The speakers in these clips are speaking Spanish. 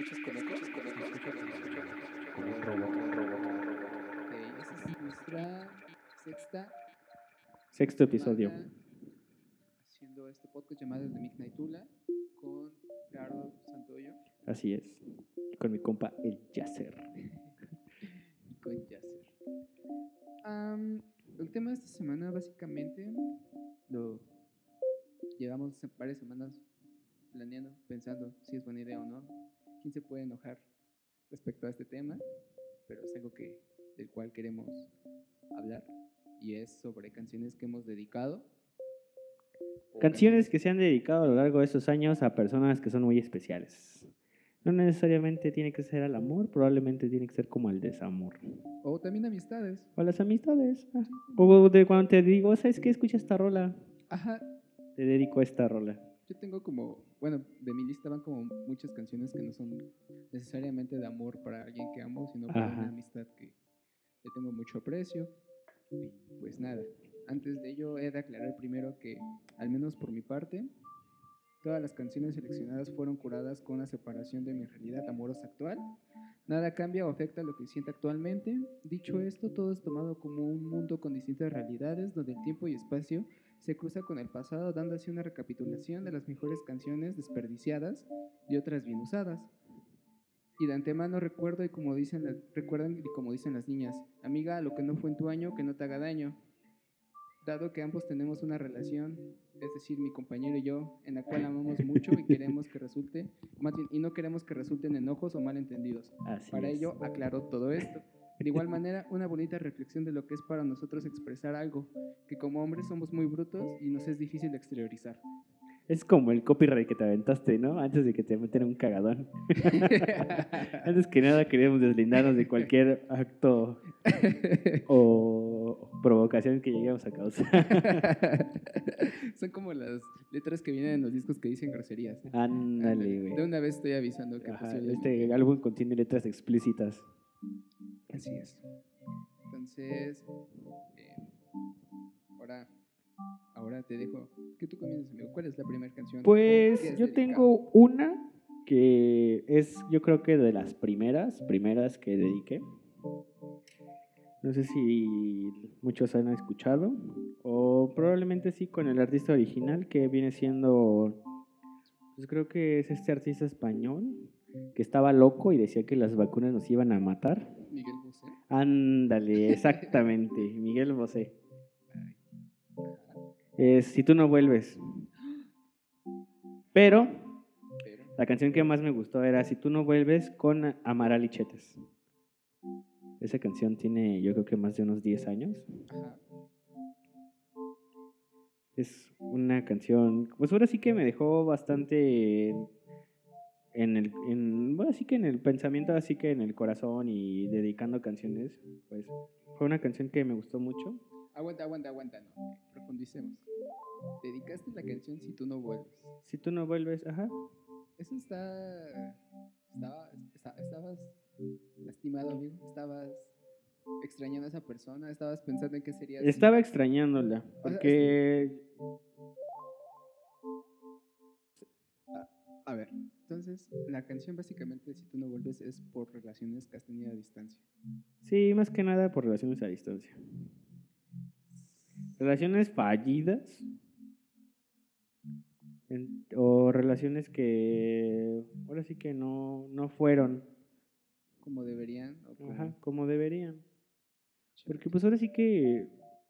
escuchas con eco? Con eco, con escucho Como un robot, un robot. Ok, esa es nuestra sexta Sexto episodio. haciendo este podcast llamado Desde Midnight Tula con Carlos Santoyo Así es. Y con mi compa, el Yasser. y con Yasser. Am, el tema de esta semana básicamente lo llevamos varias semanas planeando, pensando si es buena idea o no. ¿Quién se puede enojar respecto a este tema? Pero es algo que, del cual queremos hablar y es sobre canciones que hemos dedicado. Canciones que se han dedicado a lo largo de estos años a personas que son muy especiales. No necesariamente tiene que ser al amor, probablemente tiene que ser como al desamor. O también amistades. O las amistades. ah. O de cuando te digo, ¿sabes qué? Escucha esta rola. Ajá, Te dedico a esta rola. Yo tengo como, bueno, de mi lista van como muchas canciones que no son necesariamente de amor para alguien que amo, sino para una amistad que le tengo mucho aprecio. Y pues nada, antes de ello he de aclarar primero que, al menos por mi parte, todas las canciones seleccionadas fueron curadas con una separación de mi realidad amorosa actual. Nada cambia o afecta lo que siento actualmente. Dicho esto, todo es tomado como un mundo con distintas realidades, donde el tiempo y espacio se cruza con el pasado, dando así una recapitulación de las mejores canciones desperdiciadas y otras bien usadas. Y de antemano recuerdo y como dicen las, recuerdan y como dicen las niñas, amiga, lo que no fue en tu año, que no te haga daño. Dado que ambos tenemos una relación, es decir, mi compañero y yo, en la cual amamos mucho y queremos que resulte, más bien, y no queremos que resulten enojos o malentendidos. Así Para es. ello aclaró todo esto. De igual manera, una bonita reflexión de lo que es para nosotros expresar algo, que como hombres somos muy brutos y nos es difícil exteriorizar. Es como el copyright que te aventaste, ¿no? Antes de que te meten un cagadón. Antes que nada queremos deslindarnos de cualquier acto o provocación que lleguemos a causar. Son como las letras que vienen en los discos que dicen groserías. Ándale, De güey. una vez estoy avisando que Ajá, este álbum contiene letras explícitas. Así es. Entonces, eh, ahora, ahora te dejo que tú comiences, amigo. ¿Cuál es la primera canción? Pues yo dedicado? tengo una que es, yo creo que de las primeras, primeras que dediqué. No sé si muchos han escuchado, o probablemente sí con el artista original que viene siendo, pues creo que es este artista español que estaba loco y decía que las vacunas nos iban a matar. Miguel Bosé. Ándale, exactamente, Miguel Bosé. Es Si tú no vuelves. Pero Pero, La canción que más me gustó era Si tú no vuelves con Amaral y Chetes. Esa canción tiene yo creo que más de unos 10 años. ajá. Es una canción, pues ahora sí que me dejó bastante en el, en, bueno, sí que en el pensamiento, así que en el corazón y dedicando canciones, pues fue una canción que me gustó mucho. Aguanta, aguanta, aguanta, no. Profundicemos. Dedicaste la canción Si tú no vuelves. Si tú no vuelves, ajá. Eso está. Estaba, esta- estabas lastimado, amigo. Estabas extrañando a esa persona. Estabas pensando en qué sería. Estaba extrañándola, porque A ver, entonces la canción básicamente Si tú no vuelves es por relaciones que has tenido a distancia. sí, más que nada por relaciones a distancia. Relaciones fallidas en- o relaciones que ahora sí que no, no fueron Como deberían. O como- ajá, como deberían. Porque pues ahora sí que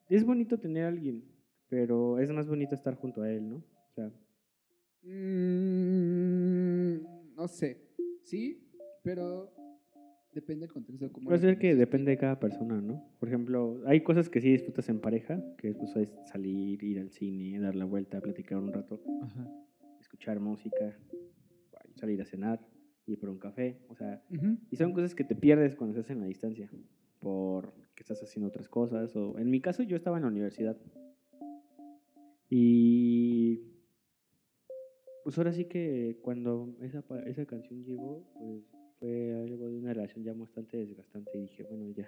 es bonito tener a alguien, pero es más bonito estar junto a él, ¿no? O sea, Mm, no sé. Sí, pero depende del contexto. de cómo puede ser que depende de cada persona, ¿no? Por ejemplo, hay cosas que sí disfrutas en pareja, que pues es salir, ir al cine, dar la vuelta, platicar un rato, Ajá. escuchar música, salir a cenar, ir por un café, o sea, y son cosas que te pierdes cuando estás en la distancia, por que estás haciendo otras cosas, o en mi caso yo estaba en la universidad. Y pues ahora sí que cuando esa, esa canción llegó, pues fue algo de una relación ya bastante desgastante y dije, bueno, ya,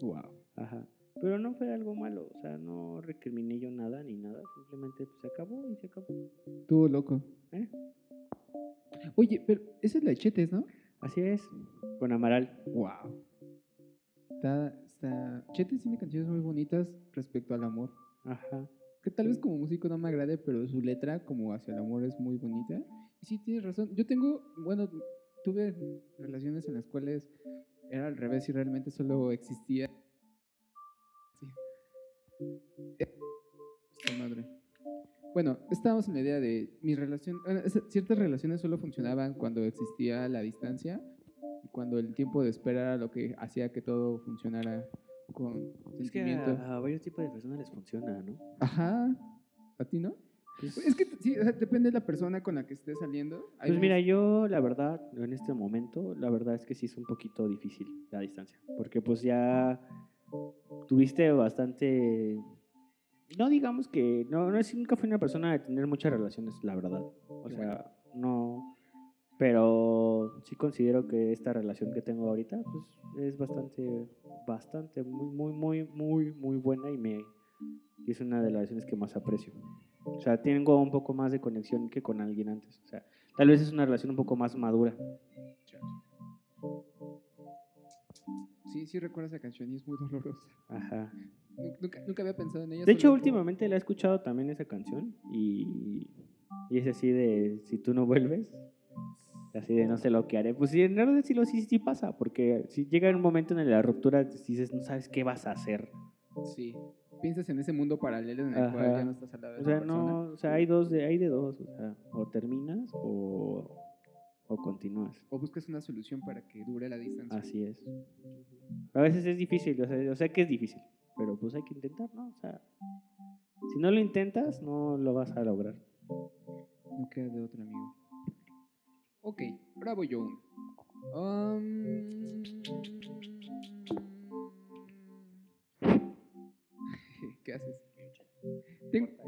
Wow. ajá. Pero no fue algo malo, o sea, no recriminé yo nada ni nada, simplemente pues se acabó y se acabó. Estuvo loco. ¿eh? Oye, pero esa es la de Chetes, ¿no? Así es, con Amaral. Wow. Está, está... Chete tiene canciones muy bonitas respecto al amor. Ajá. Que tal vez como músico no me agrade, pero su letra como hacia el amor es muy bonita. Y sí, tienes razón. Yo tengo, bueno, tuve relaciones en las cuales era al revés y realmente solo existía. Sí. Esta madre. Bueno, estábamos en la idea de mi relación. bueno, es- ciertas relaciones solo funcionaban cuando existía la distancia y cuando el tiempo de espera era lo que hacía que todo funcionara con Es que a, a varios tipos de personas les funciona, ¿no? Ajá. ¿A ti no? Pues, Es que sí, o sea, depende de la persona con la que estés saliendo. Hay Pues mira, yo la verdad, en este momento, la verdad es que sí es un poquito difícil la distancia. Porque pues ya tuviste bastante... No digamos que... No, no es, nunca fui una persona de tener muchas relaciones, la verdad. O sea, no... Pero sí considero que esta relación que tengo ahorita, pues es bastante, bastante, muy, muy, muy, muy, muy buena y me... es una de las relaciones que más aprecio. O sea, tengo un poco más de conexión que con alguien antes. O sea, tal vez es una relación un poco más madura. Sí, sí recuerdo esa canción y es muy dolorosa. Ajá. Nu- Nunca, nunca había pensado en ella. De hecho, últimamente la he escuchado también esa canción y, y es así de, si tú no vuelves, así de no sé lo que haré. Pues sí, en realidad sí, sí, sí pasa, porque si llega un momento en la ruptura, dices, no sabes qué vas a hacer. Sí. Piensas en ese mundo paralelo en el cual ya no estás al lado de O sea, persona. no, o sea, hay dos de, hay de dos, o sea, o terminas o, o continúas. O buscas una solución para que dure la distancia. Así es. A veces es difícil, o sea, yo sé que es difícil, pero pues hay que intentar, ¿no? O sea, si no lo intentas, no lo vas a lograr. No queda de otro amigo. Ok, bravo yo uno. Um, ¿Qué haces? Ten-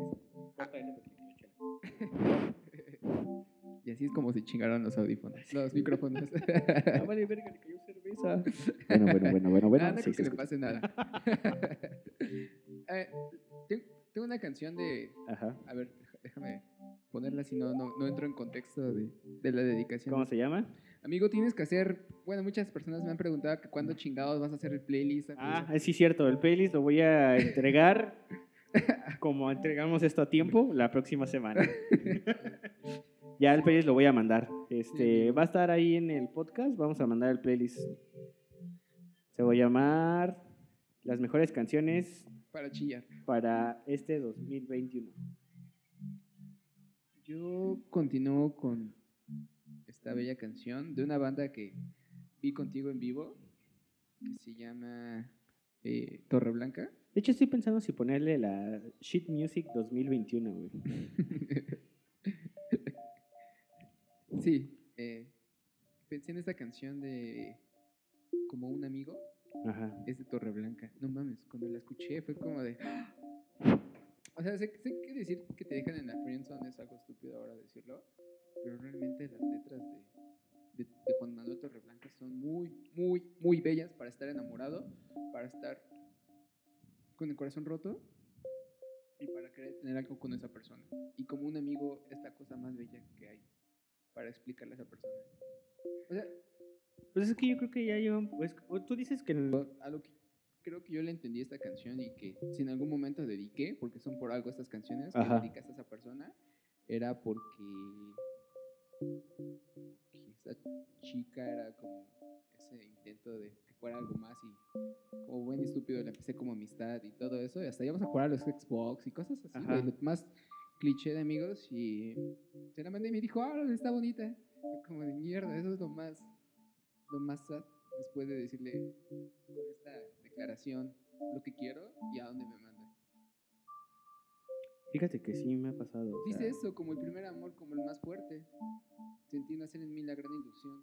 Y así es como se chingaron los audífonos, los micrófonos. Ah, vale, verga, le cayó cerveza. Bueno, bueno, bueno, bueno, bueno. Ah, no sí, creo que se le escucha. pase nada. Eh, ten- tengo una canción de. Ajá. A ver, déjame ponerla si no, no, no entro en contexto de, de la dedicación. ¿Cómo se llama? Amigo, tienes que hacer. Bueno, muchas personas me han preguntado que cuándo chingados vas a hacer el playlist. Ah, sí, cierto. El playlist lo voy a entregar como entregamos esto a tiempo la próxima semana. ya el playlist lo voy a mandar. Este, amigo. va a estar ahí en el podcast. Vamos a mandar el playlist. Se va a llamar Las mejores canciones Para chillar. para este 2021. Yo continúo con esta bella canción de una banda que vi contigo en vivo, que se llama eh, Torre Blanca. De hecho, estoy pensando si ponerle la Shit Music 2021, güey. sí, eh, pensé en esta canción de Como un amigo, Ajá. es de Torre Blanca. No mames, cuando la escuché fue como de... O sea, sé, sé que decir que te dejan en la friendzone es algo estúpido ahora decirlo, pero realmente las letras de, de, de Juan Manuel Torreblanca son muy, muy, muy bellas para estar enamorado, para estar con el corazón roto y para querer tener algo con esa persona. Y como un amigo es la cosa más bella que hay para explicarle a esa persona. O sea, Pues es que yo creo que ya llevan. Pues, tú dices el- que creo que yo le entendí esta canción y que si en algún momento dediqué, porque son por algo estas canciones que Ajá. dedicaste a esa persona, era porque, porque esa chica era como ese intento de que fuera algo más y como buen y estúpido le empecé como amistad y todo eso y hasta íbamos a jugar a los Xbox y cosas así, lo más cliché de amigos y se la mandé y me dijo, ah, está bonita. Como de mierda, eso es lo más, lo más sad después de decirle con esta declaración lo que quiero y a dónde me manda. Fíjate que sí me ha pasado. Dice sea, eso como el primer amor, como el más fuerte. Sentí nacer en mí la gran ilusión.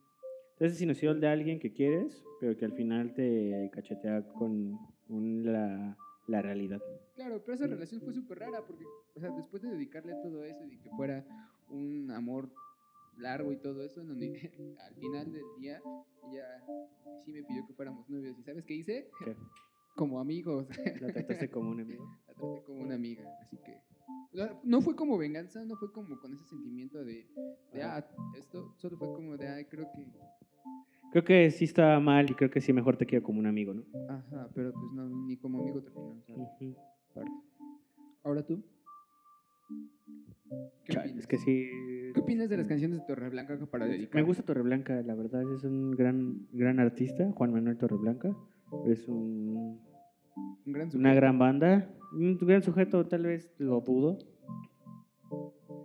Entonces, inusual de alguien que quieres, pero que al final te cachetea con un- la, la realidad. Claro, pero esa relación fue súper rara porque, o sea, después de dedicarle todo eso y que fuera un amor largo y todo eso, en donde al final del día ella sí me pidió que fuéramos novios. ¿Y sabes qué hice? ¿Qué? Como amigos. ¿La trataste como un amigo? La traté como una amiga, así que... No fue como venganza, no fue como con ese sentimiento de, ah, esto, solo fue como de, ay, creo que Creo que sí está mal y creo que sí mejor te quiero como un amigo, ¿no? Ajá, pero pues no, ni como amigo sea, Ujú. parte. Ahora tú. ¿Qué Chale, es que sí. ¿Qué opinas de las canciones de Torreblanca para dedicar? Me gusta Torreblanca, la verdad, es un gran, gran artista, Juan Manuel Torreblanca. Es un, Un gran una gran banda, un gran sujeto, tal vez lo dudo,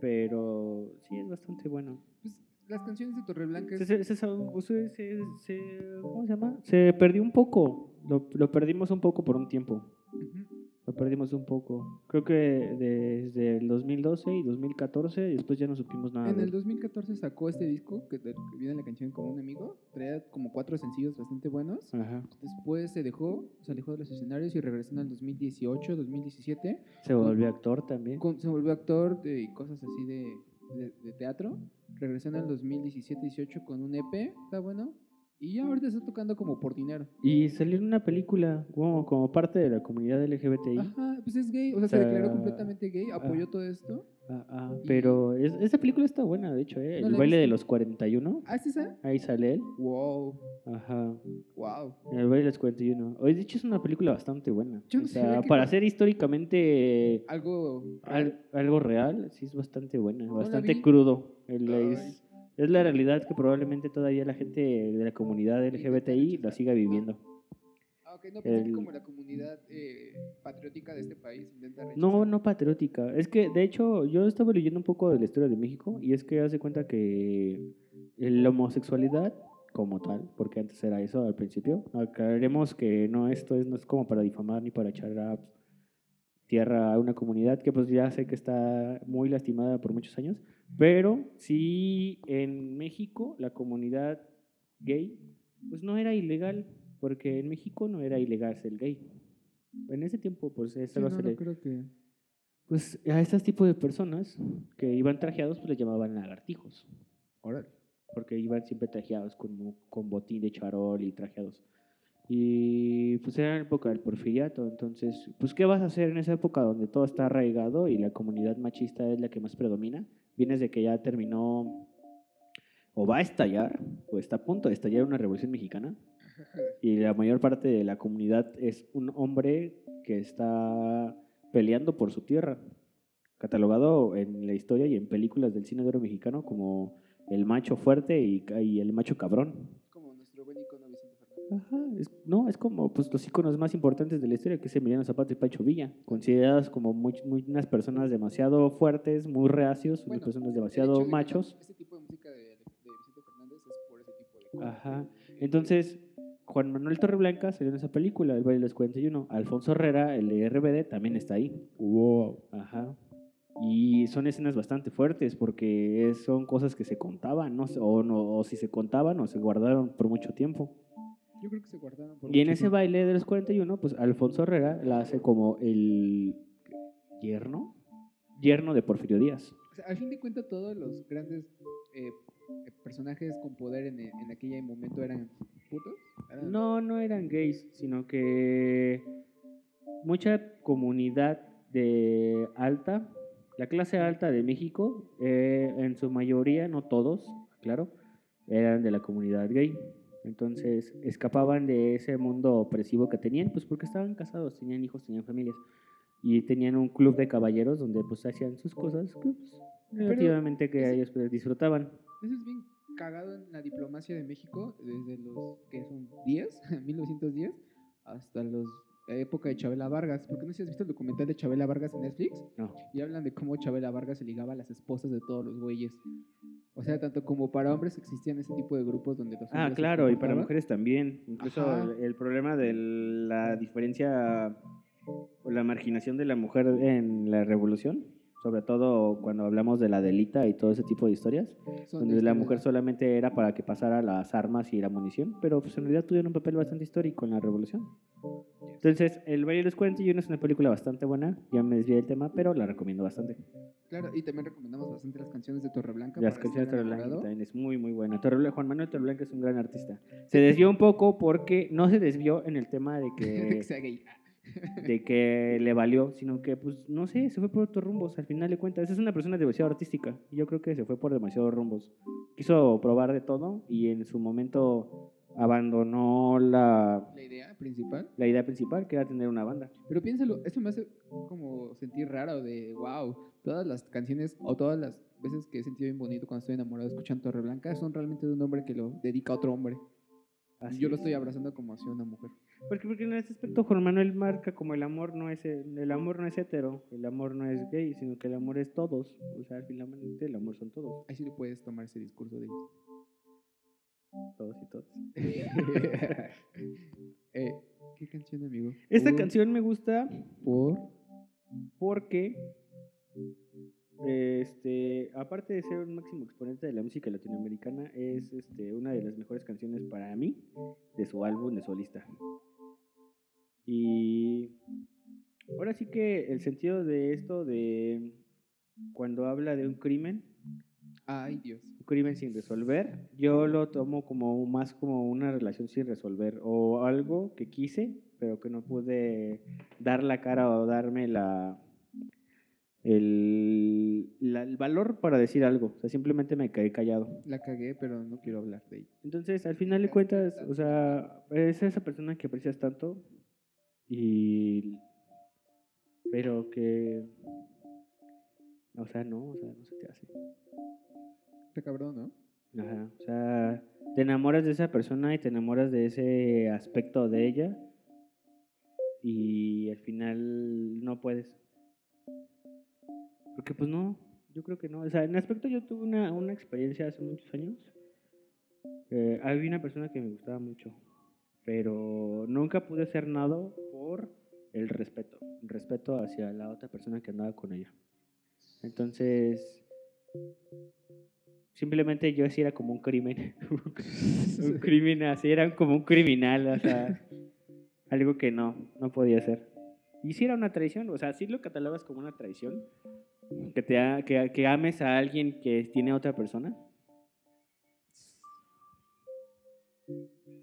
pero sí es bastante bueno. Pues, las canciones de Torreblanca Se, se- se- se- ¿Cómo se llama? Se perdió un poco, lo, lo perdimos un poco por un tiempo. Ujú. Lo perdimos un poco. Creo que desde el 2012 y 2014 y después ya no supimos nada. En el él. 2014 sacó este disco que, que viene la canción como un amigo. Traía como cuatro sencillos bastante buenos. Ajá. Después se dejó, se alejó de los escenarios y regresó en el 2018, 2017. Se volvió actor también. Con- se volvió actor y cosas así de, de- de teatro. Regresó en el 2017-18 con un EP, está bueno. Y ya ahorita está tocando como por dinero. Y salió en una película como, como parte de la comunidad LGBTI. Ajá, pues es gay, o sea, se O sea, declaró completamente gay, apoyó ah. todo esto. Ah, ah, Y- pero es- esa película está buena, de hecho, ¿eh? El baile de los 41. ¿Ah, esa? Ahí sale él. Wow, Ajá. wow. El baile de los 41. Hoy, de hecho, es una película bastante buena. Yo no o sea, que- para ser históricamente Algo. al- algo real, sí es bastante buena. Bastante crudo. El- es, es la realidad que probablemente todavía la gente de la comunidad LGBTI la siga viviendo. Ah, ok, no pensé que El- como la comunidad eh, patriótica de este país intenta rechazar. No, no patriótica. Es que, de hecho, yo estaba leyendo un poco de la historia de México y es que hace cuenta que la homosexualidad como tal, porque antes era eso al principio, aclararemos que no esto es, no es como para difamar ni para echar a tierra a una comunidad que pues ya sé que está muy lastimada por muchos años, pero sí en México la comunidad gay pues no era ilegal, porque en México no era ilegal ser gay. En ese tiempo pues Sí, no, se no le- creo que. pues a estos tipos de personas que iban trajeados, pues les llamaban lagartijos, Órale. porque iban siempre trajeados con, con botín de charol y trajeados. Y pues era la época del porfiriato, entonces, pues ¿qué vas a hacer en esa época donde todo está arraigado y la comunidad machista es la que más predomina? Vienes de que ya terminó o va a estallar, o está a punto de estallar una revolución mexicana, y la mayor parte de la comunidad es un hombre que está peleando por su tierra, catalogado en la historia y en películas del cine de oro mexicano como el macho fuerte y, y el macho cabrón. Ajá, es- no, es como pues, los iconos más importantes de la historia, que es Emiliano Zapata y Pancho Villa, consideradas como muy, muy- unas personas demasiado fuertes, muy reacios, unas personas demasiado de machos. Este tipo de música de, de Vicente Fernández es por ese tipo de cosas. Ajá. Eh, Entonces, Juan Manuel Torreblanca salió en esa película, El baile de los 41. Alfonso Herrera, el de RBD, también está ahí. Wow. Ajá. Y son escenas bastante fuertes porque son cosas que se contaban, ¿no? o, no, o si se contaban o se guardaron por mucho tiempo. Yo creo que se guardaron por Y en ese baile de los 41, pues Alfonso Herrera la hace como el yerno, yerno de Porfirio Díaz. O sea, al fin de cuentas, todos los grandes eh, eh, personajes con poder en, en aquel momento eran putos. Eran- No, no eran gays, sino que mucha comunidad de alta, la clase alta de México, eh, en su mayoría, no todos, claro, eran de la comunidad gay. Entonces escapaban de ese mundo opresivo que tenían, pues porque estaban casados, tenían hijos, tenían familias. Y tenían un club de caballeros donde pues hacían sus cosas que, pues, relativamente que ellos pues, disfrutaban. Eso es bien cagado en la diplomacia de México desde los que son 10, 1910, hasta los época de Chabela Vargas. Porque no sé si has visto el documental de Chabela Vargas en Netflix No. y hablan de cómo Chabela Vargas se ligaba a las esposas de todos los güeyes. O sea, tanto como para hombres existían ese tipo de grupos donde los Ah, claro, y para mujeres también. Incluso el, el problema de la diferencia o la marginación de la mujer en la revolución, sobre todo cuando hablamos de la delita y todo ese tipo de historias, Son donde la este, mujer solamente era para que pasara las armas y la munición, pero pues en realidad tuvieron un papel bastante histórico en la revolución. Entonces, El baile de los 41 es una película bastante buena, ya me desvié del tema, pero la recomiendo bastante. Claro, y también recomendamos bastante las canciones de Torreblanca. Las canciones de Torreblanca también es muy, muy buena. Torreblanca- Juan Manuel Torreblanca es un gran artista. Se desvió un poco porque no se desvió en el tema de De que, que sea gay. De que le valió, sino que, pues, no sé, se fue por otros rumbos. Al final de cuentas, es una persona demasiado artística. Y yo creo que se fue por demasiados rumbos. Quiso probar de todo y en su momento abandonó la, La idea principal. la idea principal, que era tener una banda. Pero piénsalo, eso me hace como sentir raro de, wow, todas las canciones o todas las veces que he sentido bien bonito cuando estoy enamorado escuchando Torre Blanca son realmente de un hombre que lo dedica a otro hombre. Así Yo lo es. estoy abrazando como hacia una mujer. Porque, porque en este aspecto Juan Manuel marca como el amor no es el, el amor no es hetero, el amor no es gay, sino que el amor es todos. O sea, finalmente el amor son todos, Ahí sí le puedes tomar ese discurso de ellos. todos y todas. Eh, ¿Qué canción, amigo? Esta Por- canción me gusta Por... porque este, aparte de ser un máximo exponente de la música latinoamericana, es este, una de las mejores canciones para mí de su álbum de solista. Y ahora sí que el sentido de esto de cuando habla de un crimen, Ay, Dios. un crimen sin resolver, yo lo tomo como más como una relación sin resolver o algo que quise, pero que no pude dar la cara o darme la el, la- el valor para decir algo, o sea, simplemente me quedé callado. La cagué, pero no quiero hablar de ella. Entonces, al final de cuentas, o sea, es esa persona que aprecias tanto y pero que o sea, no, o sea, no se te hace. Está cabrón, ¿no? Ajá, o sea, te enamoras de esa persona y te enamoras de ese aspecto de ella y al final no puedes. Porque pues no, yo creo que no. O sea, en aspecto yo tuve una, una experiencia hace muchos años. Eh, había una persona que me gustaba mucho, pero nunca pude hacer nada por el respeto, respeto hacia la otra persona que andaba con ella. Entonces, simplemente yo sí era como un crimen, un crimen así, era como un criminal, o sea, algo que no, no podía hacer. Y si era una traición, o sea, si lo catalogas como una traición, que, te que, que ames a alguien que tiene a otra persona.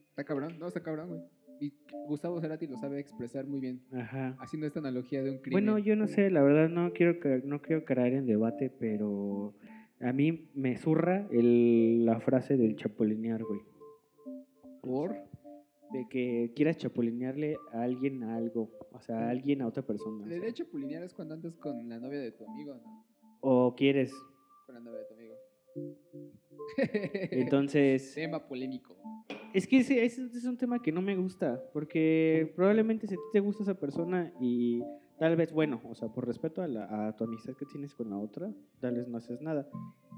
Está cabrón, no, está cabrón, güey. Y Gustavo Cerati lo sabe expresar muy bien, Ajá. haciendo esta analogía de un crimen. Bueno, yo no sé, la verdad no quiero no quiero caer en debate, pero a mí me zurra el- la frase del chapulinear, güey. ¿Por? De que quieras chapulinearle a alguien a algo, o sea, a alguien a otra persona. o La sea, idea de chapulinear es cuando andas con la novia de tu amigo, ¿no? O quieres. Con la novia de tu amigo. Entonces, Tema polémico. es que ese, ese es un tema que no me gusta, porque probablemente si a ti te gusta esa persona y tal vez, bueno, o sea, por respeto a, la- a tu amistad que tienes con la otra, tal vez no haces nada,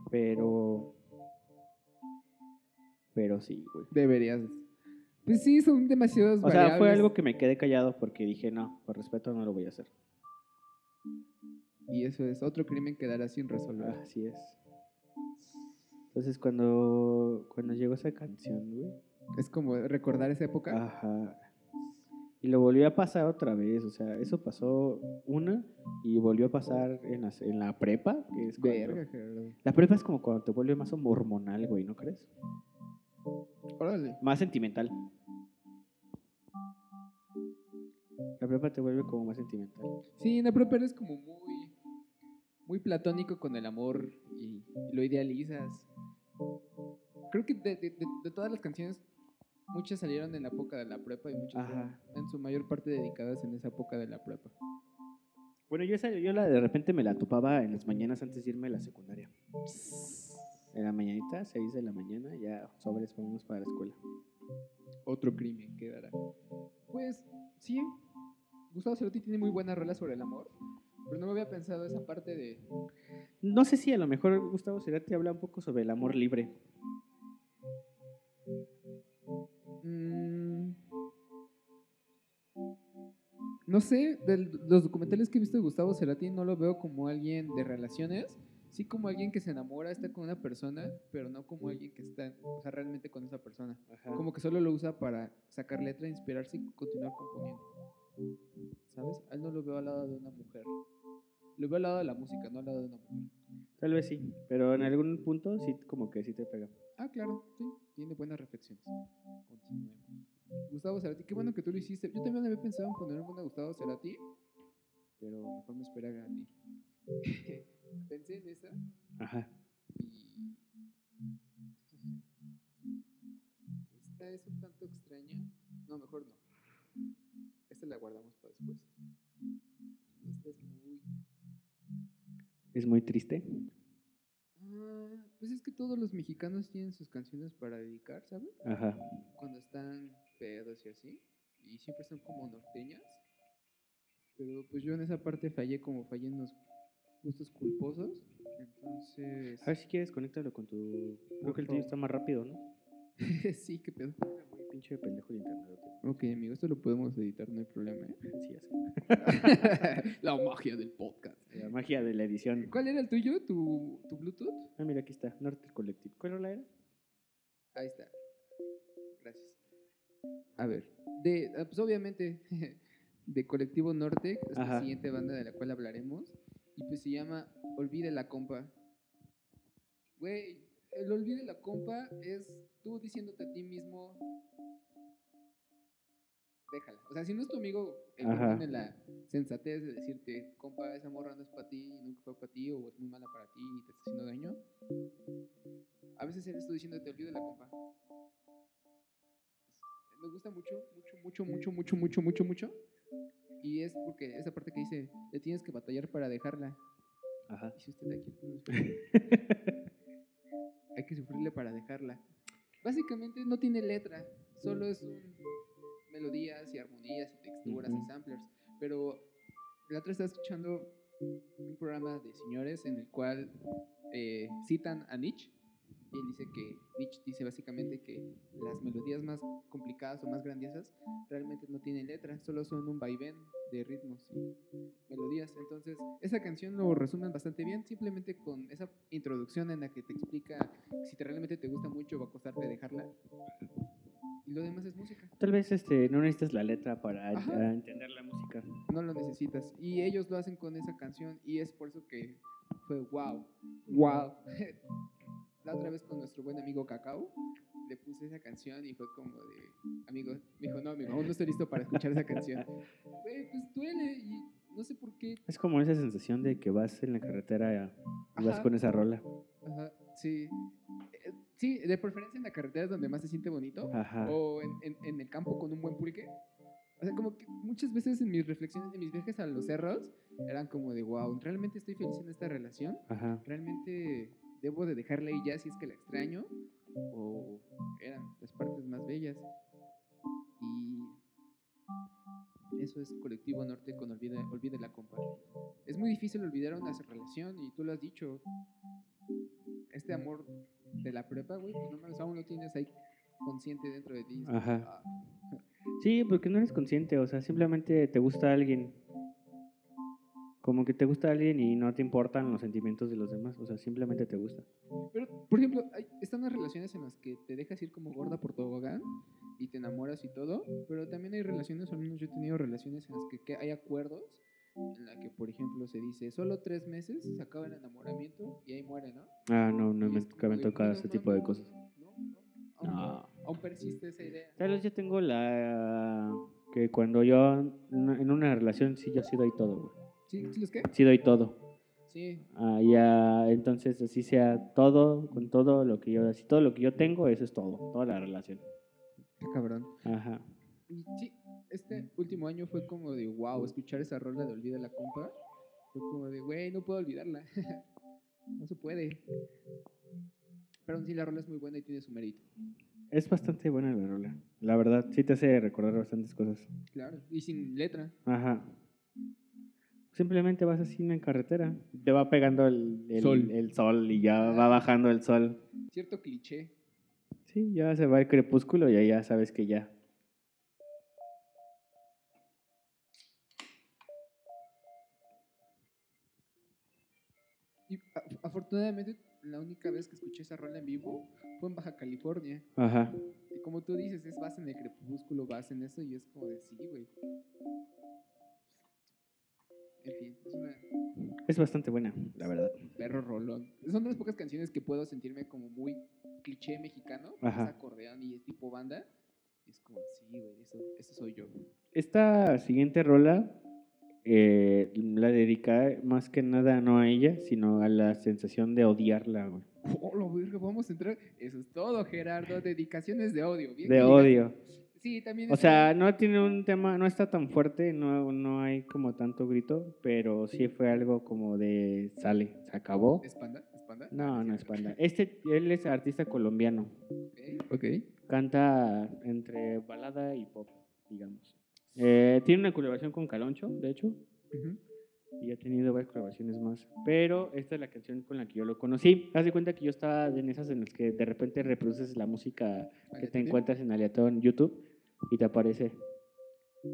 pero... Pero sí, güey. Deberías. Pues sí, son demasiados O sea, fue algo que me quedé callado porque dije, no, por respeto no lo voy a hacer. Y eso es otro crimen que dará sin resolver. Así es. Entonces cuando, cuando llegó esa canción, güey, Es como recordar esa época. Ajá. Y lo volvió a pasar otra vez, o sea, eso pasó una y volvió a pasar en la, en la prepa, que es cuando- Verga, Gerardo. La prepa es como cuando te vuelve más hormonal, güey, ¿no crees? Órale. Más sentimental. La prepa te vuelve como más sentimental. Sí, en la prepa eres como muy, muy platónico con el amor y, y lo idealizas. Creo que de, de- de- de todas las canciones, muchas salieron en la época de la prepa y muchas Ajá. en su mayor parte dedicadas en esa época de la prepa. Bueno, yo, esa, yo la de repente me la topaba en las mañanas antes de irme a la secundaria. En la mañanita, 6 de la mañana, ya sobres, vamos para la escuela. Otro crimen que dará. Pues sí, Gustavo Cerati tiene muy buenas rolas sobre el amor, pero no me había pensado esa parte de... No sé si a lo mejor Gustavo Cerati habla un poco sobre el amor libre. mm, no sé, de los documentales que he visto de Gustavo Cerati no lo veo como alguien de relaciones, sí como alguien que se enamora, está con una persona, pero no como alguien que está, o sea, realmente con esa persona. Como que solo lo usa para sacar letra, inspirarse y continuar componiendo. ¿Sabes? A él no lo veo al lado de una mujer. Lo veo al lado de la música, no al lado de una mujer. Tal vez sí, pero en algún punto sí, como que sí te pega. Ah, claro, sí, tiene buenas reflexiones. Continuemos. Gustavo Cerati, qué bueno que tú lo hiciste. Yo también había pensado en poner una Gustavo Cerati, pero mejor me espera a ti. Pensé en esa Ajá. y. Esta es un tanto extraña. No, mejor no. Esta la guardamos para después. Esta es muy... Es muy triste. Ah, pues es que todos los mexicanos tienen sus canciones para dedicar, ¿sabes? Ajá. Cuando están pedos y así. Y siempre son como norteñas. Pero pues yo en esa parte fallé como fallé en los gustos culposos. Entonces... A ver si quieres, conéctalo con tu. Creo que el tuyo está más rápido, ¿no? sí, qué pedo. Muy pinche pendejo el internet. Ok, amigo, esto lo podemos editar, no hay problema. ¿eh? Sí, ya sé. La magia del podcast. La magia de la edición. ¿Cuál era el tuyo? ¿Tu, tu Bluetooth? Ah, mira, aquí está. Norte Collective. ¿Cuál rola era? Ahí está. Gracias. A ver, de, ah, pues obviamente de Colectivo Norte, es la siguiente banda de la cual hablaremos, y pues se llama Olvide la compa. Güey, el Olvide la compa es tú diciéndote a ti mismo, déjala. O sea, si no es tu amigo el que tiene la sensatez de decirte, compa, esa morra no es para ti, nunca fue para ti, o es muy mala para ti y te está haciendo daño, a veces eres tú diciéndote, olvide la compa. Me gusta mucho, mucho, mucho, mucho, mucho, mucho, mucho, mucho. Y es porque esa parte que dice, le tienes que batallar para dejarla. Ajá. Y si usted la quiere, no sufrir. hay que sufrirle para dejarla. Básicamente no tiene letra, solo es un melodías y armonías y texturas Ujú. y samplers. Pero la otra estaba escuchando un programa de señores en el cual eh, citan a Nietzsche. Y él dice que Nietzsche dice básicamente que las melodías más complicadas o más grandiosas realmente no tienen letra, solo son un vaivén de ritmos y melodías. Entonces, esa canción lo resumen bastante bien, simplemente con esa introducción en la que te explica si te realmente te gusta mucho va a costarte dejarla. Y lo demás es música. Tal vez este, no necesitas la letra para ah, entender la música. no lo necesitas. Y ellos lo hacen con esa canción y es por eso que fue wow, wow. La otra vez con nuestro buen amigo Cacao le puse esa canción y fue como de, amigo, me dijo, no, amigo, aún no estoy listo para escuchar esa canción. Güey, pues duele y no sé por qué. Es como esa sensación de que vas en la carretera y vas Ajá. con esa rola. Ajá, sí. Eh, Sí, de preferencia en la carretera es donde más se siente bonito. Ajá. o en, en- en el campo con un buen pulque. O sea, como que muchas veces en mis reflexiones, en mis viajes a los cerros, eran como de, wow, ¿realmente estoy feliz en esta relación? Ajá. ¿Realmente debo de dejarla ahí ya si es que la extraño? ¿O eran las partes más bellas? Y eso es Colectivo Norte con Olvide, Olvide la Compa. Es muy difícil olvidar una relación y tú lo has dicho. Este amor de la prepa, güey, pues no mames, aún lo tienes ahí consciente dentro de ti. Ajá. ah, Sí, porque no eres consciente, o sea, simplemente te gusta alguien. Como que te gusta alguien y no te importan los sentimientos de los demás, o sea, simplemente te gusta. Pero, por ejemplo, hay, están las relaciones en las que te dejas ir como gorda por tobogán y te enamoras y todo, pero también hay relaciones, o al menos yo he tenido relaciones en las que, que hay acuerdos, en la que, por ejemplo, se dice, solo tres meses se acaba el enamoramiento y ahí muere, ¿no? Ah, no, no me, nunca me de, han tocado "Güey, no ese tipo de cosas. No, no, aún, No. aún persiste esa idea. Tal vez yo tengo la... que cuando yo en una- en una relación sí yo sí doy todo, güey. ¿Sí, ¿Sí los qué? Sí doy todo. Sí, Ah, ya, entonces así sea todo, con todo lo que yo, así todo lo que yo tengo, eso es todo, toda la relación. qué cabrón. Ajá. Sí, este último año fue como de wow, escuchar esa rola de Olvida la compa. Fue como de, güey, no puedo olvidarla. no se puede. Pero sí, la rola es muy buena y tiene su mérito. Es bastante buena la rola. La verdad, sí te hace recordar bastantes cosas. Claro. Y sin letra. Ajá. Simplemente vas así en carretera, te va pegando el, el- Sol. el sol y ya va bajando el sol. Cierto cliché. Sí, ya se va el crepúsculo y ahí ya sabes que ya. Y afortunadamente, la única vez que escuché esa rola en vivo fue en Baja California. Ajá. Y como tú dices, es vas en el crepúsculo, vas en eso y es como de sí, güey. En fin, es una Es bastante buena, la verdad. perro rolón. Son de las pocas canciones que puedo sentirme como muy cliché mexicano. Ajá. Es acordeón y es tipo banda. Es como, sí, güey, eso, eso soy yo. Esta siguiente rola eh, la dedica más que nada no a ella, sino a la sensación de odiarla, güey. Oh, lo verga, vamos a entrar. Eso es todo, Gerardo. Dedicaciones de odio. Bien De digas. Odio. Sí, también. O sea, no tiene un tema, no está tan fuerte, no, no hay como tanto grito, pero sí fue algo como de sale, se acabó. ¿Es panda? ¿Es panda? No, no es panda. Este, él es artista colombiano. Ok. Canta entre balada y pop, digamos. Eh, tiene una colaboración con Caloncho, de hecho, y ha tenido varias colaboraciones más. Pero esta es la canción con la que yo lo conocí. Haz de cuenta que yo estaba en esas en las que de repente reproduces la música que te encuentras en aleatorio en YouTube y te aparece.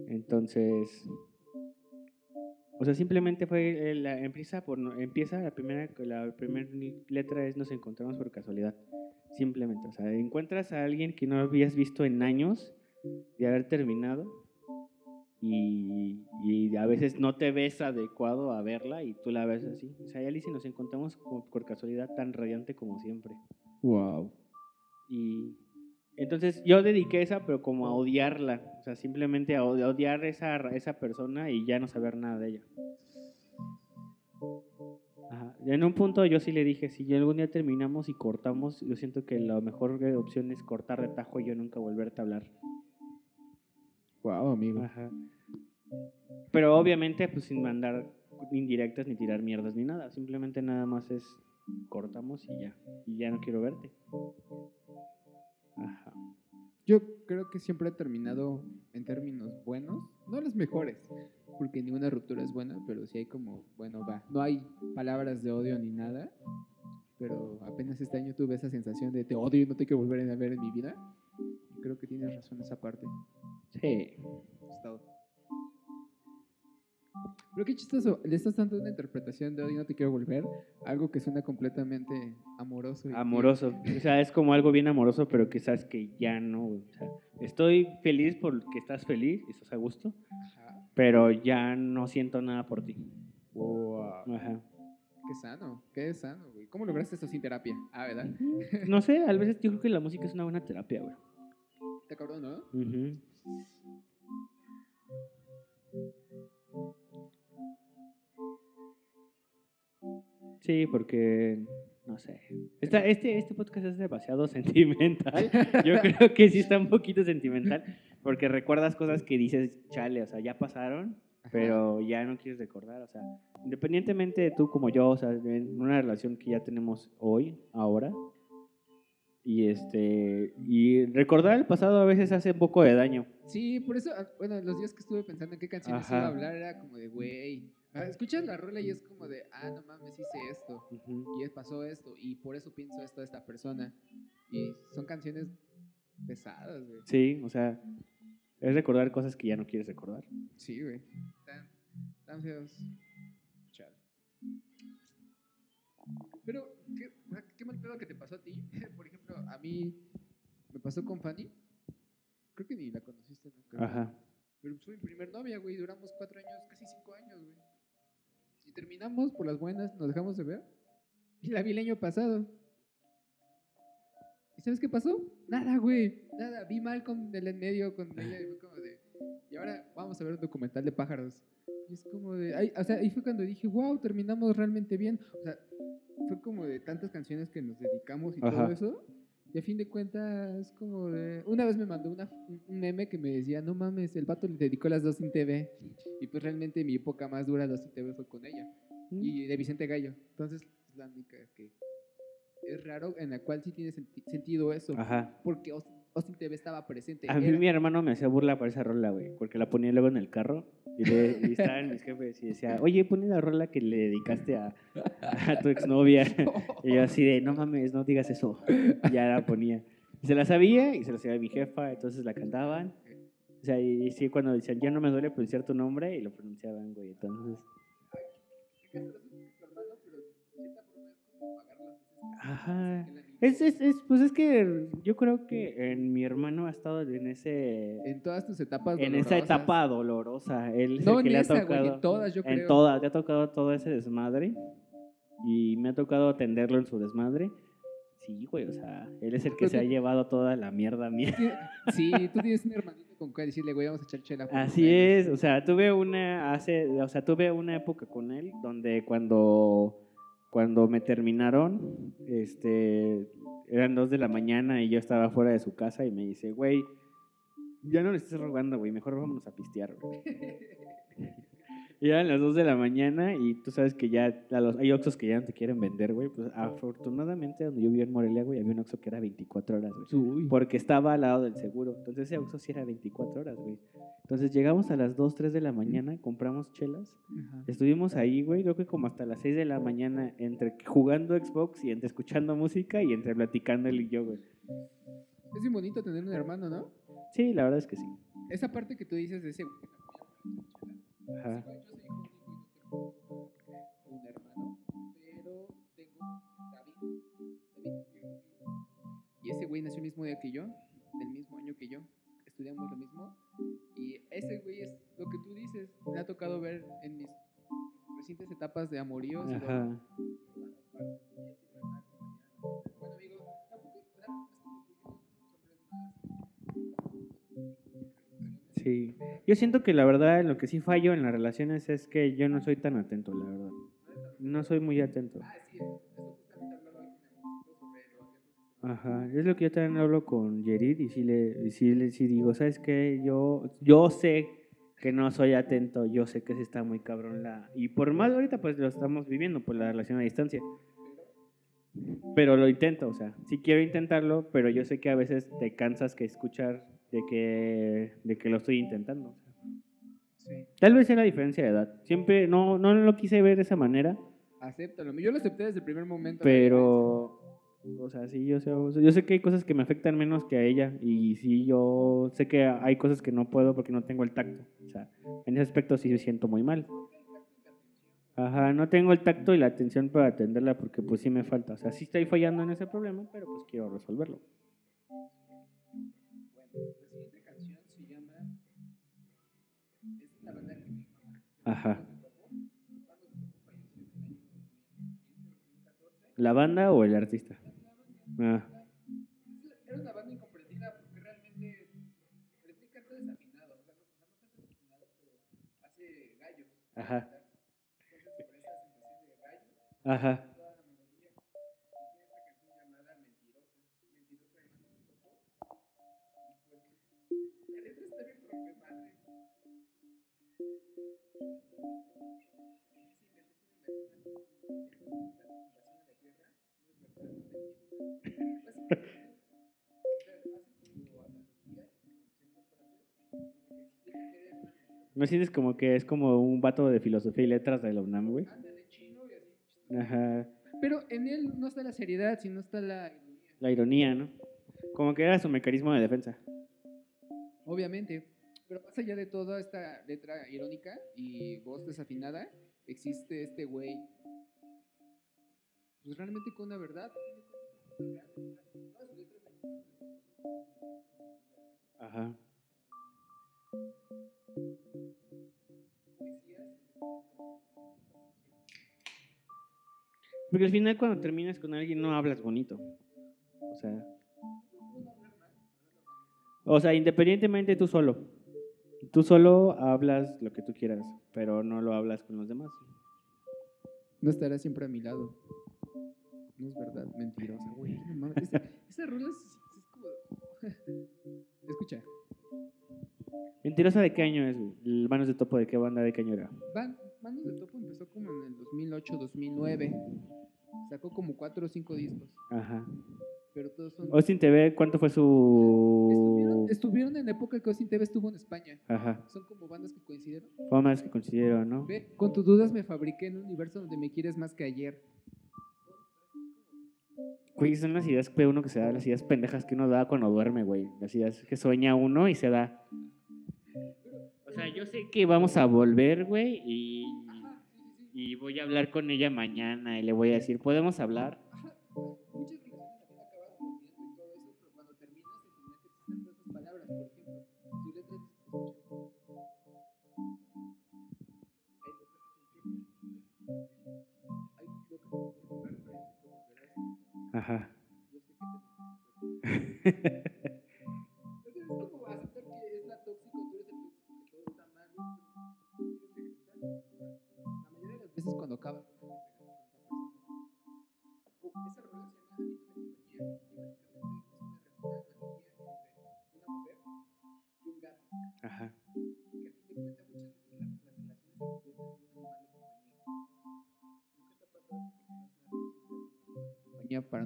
Entonces, o sea, simplemente fue, eh, la, empieza por, empieza la primera, la primera letra es nos encontramos por casualidad. Simplemente, o sea, encuentras a alguien que no habías visto en años de haber terminado y, y a veces no te ves adecuado a verla y tú la ves así. O sea, Alice nos encontramos por casualidad tan radiante como siempre. Wow. Y entonces yo dediqué esa, pero como a odiarla. O sea, simplemente a od- a odiar esa, esa persona y ya no saber nada de ella. Ajá. Y En un punto yo sí le dije, si algún día terminamos y cortamos, yo siento que la mejor opción es cortar de tajo y yo nunca volverte a hablar. Wow, amigo. Ajá. Pero obviamente, pues sin mandar indirectas ni tirar mierdas ni nada. Simplemente nada más es cortamos y ya. Y ya no quiero verte. Ajá. Yo creo que siempre he terminado en términos buenos, no los mejores, porque ninguna ruptura es buena, pero sí hay como, bueno, va. No hay palabras de odio ni nada, pero apenas este año tuve esa sensación de te odio y no te quiero volver a ver en mi vida. Creo que tienes razón esa parte. Sí. Es todo. Pero qué chistoso, le estás dando una interpretación de odio y no te quiero volver, algo que suena completamente amoroso. y- Amoroso. O sea, es como algo bien amoroso, pero que sabes que ya no. O sea, estoy feliz porque estás feliz y estás a gusto, Ajá. pero ya no siento nada por ti. Wow. Ajá. Qué sano, qué sano, güey. ¿Cómo lograste esto sin terapia? Ah, ¿verdad? No sé, a veces yo creo que la música es una buena terapia, güey. Está cabrón, ¿no? Ujú. Sí, porque no sé. Esta- este, este podcast es demasiado sentimental. Yo creo que sí está un poquito sentimental porque recuerdas cosas que dices, chale, o sea, ya pasaron, pero ya no quieres recordar. O sea, independientemente de tú como yo, o sea, en una relación que ya tenemos hoy, ahora, y este y recordar el pasado a veces hace un poco de daño. Sí, por eso, ah, bueno, los días que estuve pensando en qué canciones Ajá. iba a hablar era como de, güey, escuchas la rola y es como de, ah, no mames, hice esto, Ujú. y es- pasó esto, y por eso pienso esto de esta persona. Y son canciones pesadas, güey. Sí, o sea, es recordar cosas que ya no quieres recordar. Sí, güey. Tan, tan feos. Chale. Pero, ¿qué, qué mal pedo que te pasó a ti. Por ejemplo, a mí me pasó con Fanny. Creo que ni la conociste nunca. Ajá. Pero fue mi primer novia, güey. Duramos cuatro años, casi cinco años, güey. Y terminamos por las buenas, nos dejamos de ver. Y la vi el año pasado. ¿Y sabes qué pasó? Nada, güey. Nada. Vi mal con el en medio, con ella. Y fue como de. Y ahora vamos a ver un documental de pájaros. Y es como de. ay, o sea, ahí fue cuando dije, wow, terminamos realmente bien. O sea, fue como de tantas canciones que nos dedicamos y Ajá. todo eso. Y a fin de cuentas, como de. Una vez me mandó una, un meme que me decía, no mames, el vato le dedicó las dos sin TV. Y pues realmente mi época más dura de dos sin TV fue con ella. Y de Vicente Gallo. Entonces, es la única que. Es raro, en la cual sí tiene senti- sentido eso. Ajá. Porque Aus- Austin TV estaba presente. A mí Era- mi hermano me hacía burla por esa rola, güey, porque la ponía luego en el carro y, le, y estaban mis jefes y decía, oye, pone la rola que le dedicaste a, a tu exnovia. Y yo así de, no mames, no digas eso. Y ya la ponía. Y se la sabía y se la sabía mi jefa, entonces la cantaban. O sea, y, y sí, cuando decían, ya no me duele pronunciar tu nombre, y lo pronunciaban, güey, entonces... Ajá. Es, es, es, pues es que yo creo que en mi hermano ha estado en ese... En todas tus etapas. En esa dolorosas. etapa dolorosa. Él No el que en le ha esa, güey, tocado. en todas, yo creo. En todas, le ha tocado todo ese desmadre. Y me ha tocado atenderlo en su desmadre. Sí, güey, o sea, él es el que se ha llevado toda la mierda mía. Sí, tú tienes un hermanito con que decirle, güey, vamos a echar chela. Así es, o sea, tuve una hace, o sea, tuve una época con él donde cuando cuando me terminaron, este, eran dos de la mañana y yo estaba fuera de su casa y me dice, güey, ya no le estés rogando, güey, mejor vámonos a pistear, güey. Y eran las 2 de la mañana y tú sabes que ya a los, hay Oxxos que ya no te quieren vender, güey. Pues afortunadamente donde yo vivía en Morelia, güey, había un Oxxo que era 24 horas, güey. Porque estaba al lado del seguro. Entonces ese Oxxo sí era 24 horas, güey. Entonces llegamos a las 2, 3 de la mañana, compramos chelas. Ajá. Estuvimos ahí, güey, creo que como hasta las 6 de la mañana, entre jugando Xbox y entre escuchando música y entre platicando él y yo, güey. Es bien bonito tener un hermano, ¿no? Sí, la verdad es que sí. Esa parte que tú dices de ese Ajá. Güey nació el mismo día que yo, del mismo año que yo. Estudiamos lo mismo. Y ese güey es lo que tú dices. Me ha tocado ver en mis recientes etapas de amoríos. Ajá. Sí. Yo siento que la verdad lo que sí fallo en las relaciones es que yo no soy tan atento, la verdad. No soy muy atento. Ajá, es lo que yo también hablo con Yerid y sí le, y sí le sí digo, ¿sabes qué? Yo, yo sé que no soy atento, yo sé que sí está muy cabrón la... Y por mal ahorita pues lo estamos viviendo, por la relación a distancia. Pero lo intento, o sea, sí quiero intentarlo, pero yo sé que a veces te cansas que escuchar de que, de que lo estoy intentando. Sí. Tal vez sea la diferencia de edad. Siempre no, no lo quise ver de esa manera, Acéptalo. Yo lo acepté desde el primer momento. pero, o sea, sí, yo sé, yo sé que hay cosas que me afectan menos que a ella y sí, yo sé que hay cosas que no puedo porque no tengo el tacto. O sea, en ese aspecto sí me siento muy mal. Ajá, no tengo el tacto y la atención para atenderla porque pues sí me falta. O sea, sí estoy fallando en ese problema, pero pues quiero resolverlo. Ajá. Manos de Topo. Manos de Topo falleció en el año 2015, 2014. ¿La banda o el artista? Ah, Era una banda incomprendida porque realmente canta desafinado. O sea, no, no canta desafinado, pero hace gallos. Ajá. Entonces, sobre esa sensación de gallo, ajá. toda la melodía. Y tiene esta canción llamada Mentirosa. Mentirosa de Manos de Topo. Y pues, la letra está bien rompe madre. ¿No sientes como que es como un vato de filosofía y letras de la UNAM, güey? Ajá. Pero en él no está la seriedad, sino está la ironía. La ironía, ¿no? Como que era su mecanismo de defensa. Obviamente. Pero más allá de toda esta letra irónica y voz desafinada, existe este güey. Pues realmente con una verdad. Ajá. Porque al final cuando terminas con alguien no hablas bonito. O sea, o sea, independientemente tú solo. Tú solo hablas lo que tú quieras, pero no lo hablas con los demás. No estará siempre a mi lado. No es verdad, mentirosa, güey. No mames. Esa, esa rola es, es como. Escucha. Mentirosa de qué año es, güey? Manos de Topo de qué banda de qué año era. Van, Manos de Topo empezó como en el 2008, 2009. Sacó como 4 o 5 discos. Ajá. Pero todos son. Austin TV, ¿cuánto fue su estuvieron en la época que Austin TV estuvo en España. Ajá. Son como bandas que coincidieron. Fue más que considero, ¿no? Ve, con tus dudas me fabriqué en un universo donde me quieres más que ayer. Güey, son las ideas que uno que se da, las ideas pendejas que uno da cuando duerme, güey. Las ideas que sueña uno y se da. O sea, yo sé que vamos a volver, güey, y, y voy a hablar con ella mañana y le voy a decir, ¿podemos hablar? Muchas Ajá.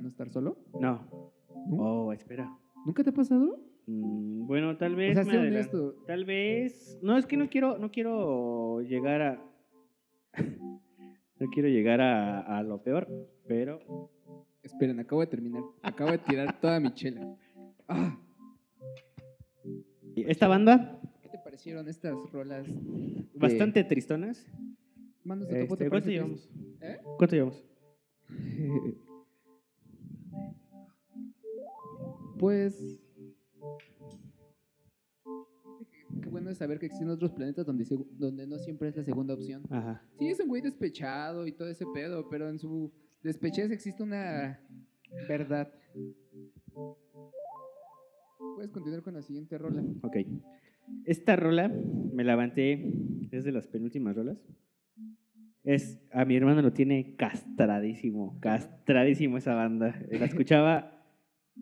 no estar solo? No. ¿No? Oh, espera. ¿Nunca te ha pasado? Mm, bueno, tal O vez. sea, me sé adelan- honesto. Tal vez. No, es que no quiero, no quiero llegar a. no quiero llegar a, a lo peor, pero. Esperen, acabo de terminar. Acabo de tirar toda mi chela. Ah, Esta banda, ¿Qué te parecieron estas rolas? bastante tristonas. De topo, Este, ¿te ¿Cuánto llevamos? ¿Eh? ¿Cuánto llevamos? Pues. Qué bueno es saber que existen otros planetas donde, donde no siempre es la segunda opción. Ajá. Sí, es un güey despechado y todo ese pedo, pero en su despechez existe una verdad. Puedes continuar con la siguiente rola. Ok. Esta rola me la levanté, es de las penúltimas rolas. Es, a mi hermano lo tiene castradísimo, castradísimo esa banda. La escuchaba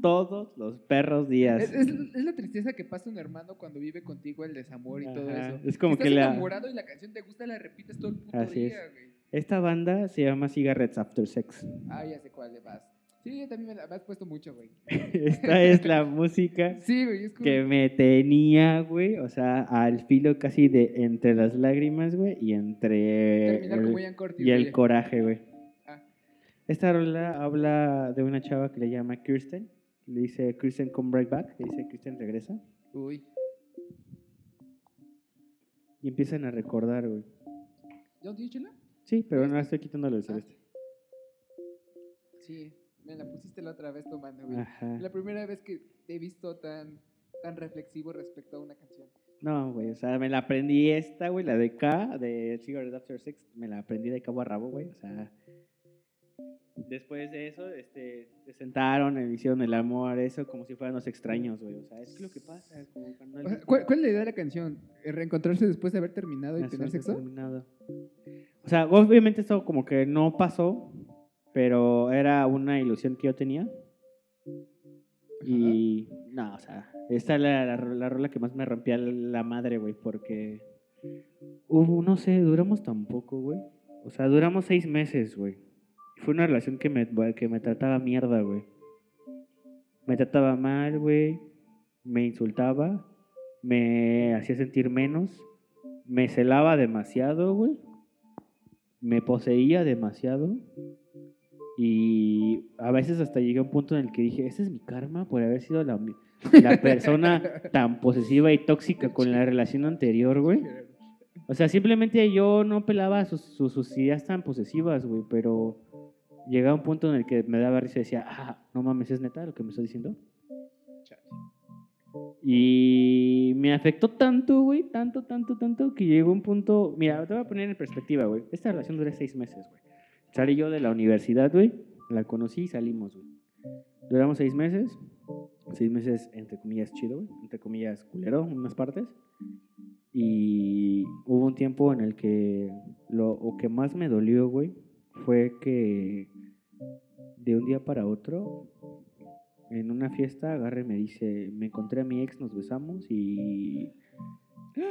todos los perros días. Es, es- es la tristeza que pasa un hermano cuando vive contigo el desamor y todo eso. es como Si que estás la- enamorado y la canción te gusta, la repites todo el puto Así día, es. güey. Esta banda se llama Cigarettes After Sex. Ah, ya sé cuál le vas. Sí, yo también me la me has puesto mucho, güey. Esta es la música Sí, güey, es como... que me tenía, güey, o sea, al filo casi de entre las lágrimas, güey, y entre Terminar el- como Ian Curtis, y el güey. coraje, güey. Ah. Esta rola habla de una chava que le llama Kirsten. Le dice Kirsten come right back. Le dice Kirsten regresa. Uy. Y empiezan a recordar, güey. ¿Ya no tienes chela? Sí, pero no estoy quitando lo del Ah. celeste. Sí, me la pusiste la otra vez tomando, güey. Ajá. La primera vez que te he visto tan, tan reflexivo respecto a una canción. No, güey, o sea, me la aprendí esta, güey, la de K, de Cigarette After Sex, me la aprendí de cabo a rabo, güey, o sea... Después de eso, este, se sentaron, hicieron el amor, eso, como si fueran los extraños, güey, o sea, es lo que pasa, como cuando alguien- ¿Cuál, cuál es la idea de la canción? ¿Eh, ¿Reencontrarse después de haber terminado y tener sexo? terminado. O sea, obviamente esto como que no pasó, pero era una ilusión que yo tenía. Y no, o sea, esta es la, la, la rola que más me rompía la madre, güey, porque hubo, no sé, duramos tan poco, güey. O sea, duramos seis meses, güey. Fue una relación que me, que me trataba mierda, güey. Me trataba mal, güey. Me insultaba. Me hacía sentir menos. Me celaba demasiado, güey. Me poseía demasiado. Y a veces hasta llegué a un punto en el que dije, ese es mi karma por haber sido la, la persona tan posesiva y tóxica con la relación anterior, güey. O sea, simplemente yo no pelaba sus, sus, sus ideas tan posesivas, güey, pero llegaba un punto en el que me daba risa y decía, ah, no mames, ¿es neta lo que me estás diciendo? Y me afectó tanto, güey, tanto, tanto, tanto, que llegó un punto, mira, te voy a poner en perspectiva, güey. Esta relación duró seis meses, güey. Salí yo de la universidad, güey, la conocí y salimos, güey. Duramos seis meses, seis meses, entre comillas, chido, güey, entre comillas, culero, en unas partes. Y hubo un tiempo en el que lo o que más me dolió, güey, fue que de un día para otro, en una fiesta, agarre y me dice, me encontré a mi ex, nos besamos y...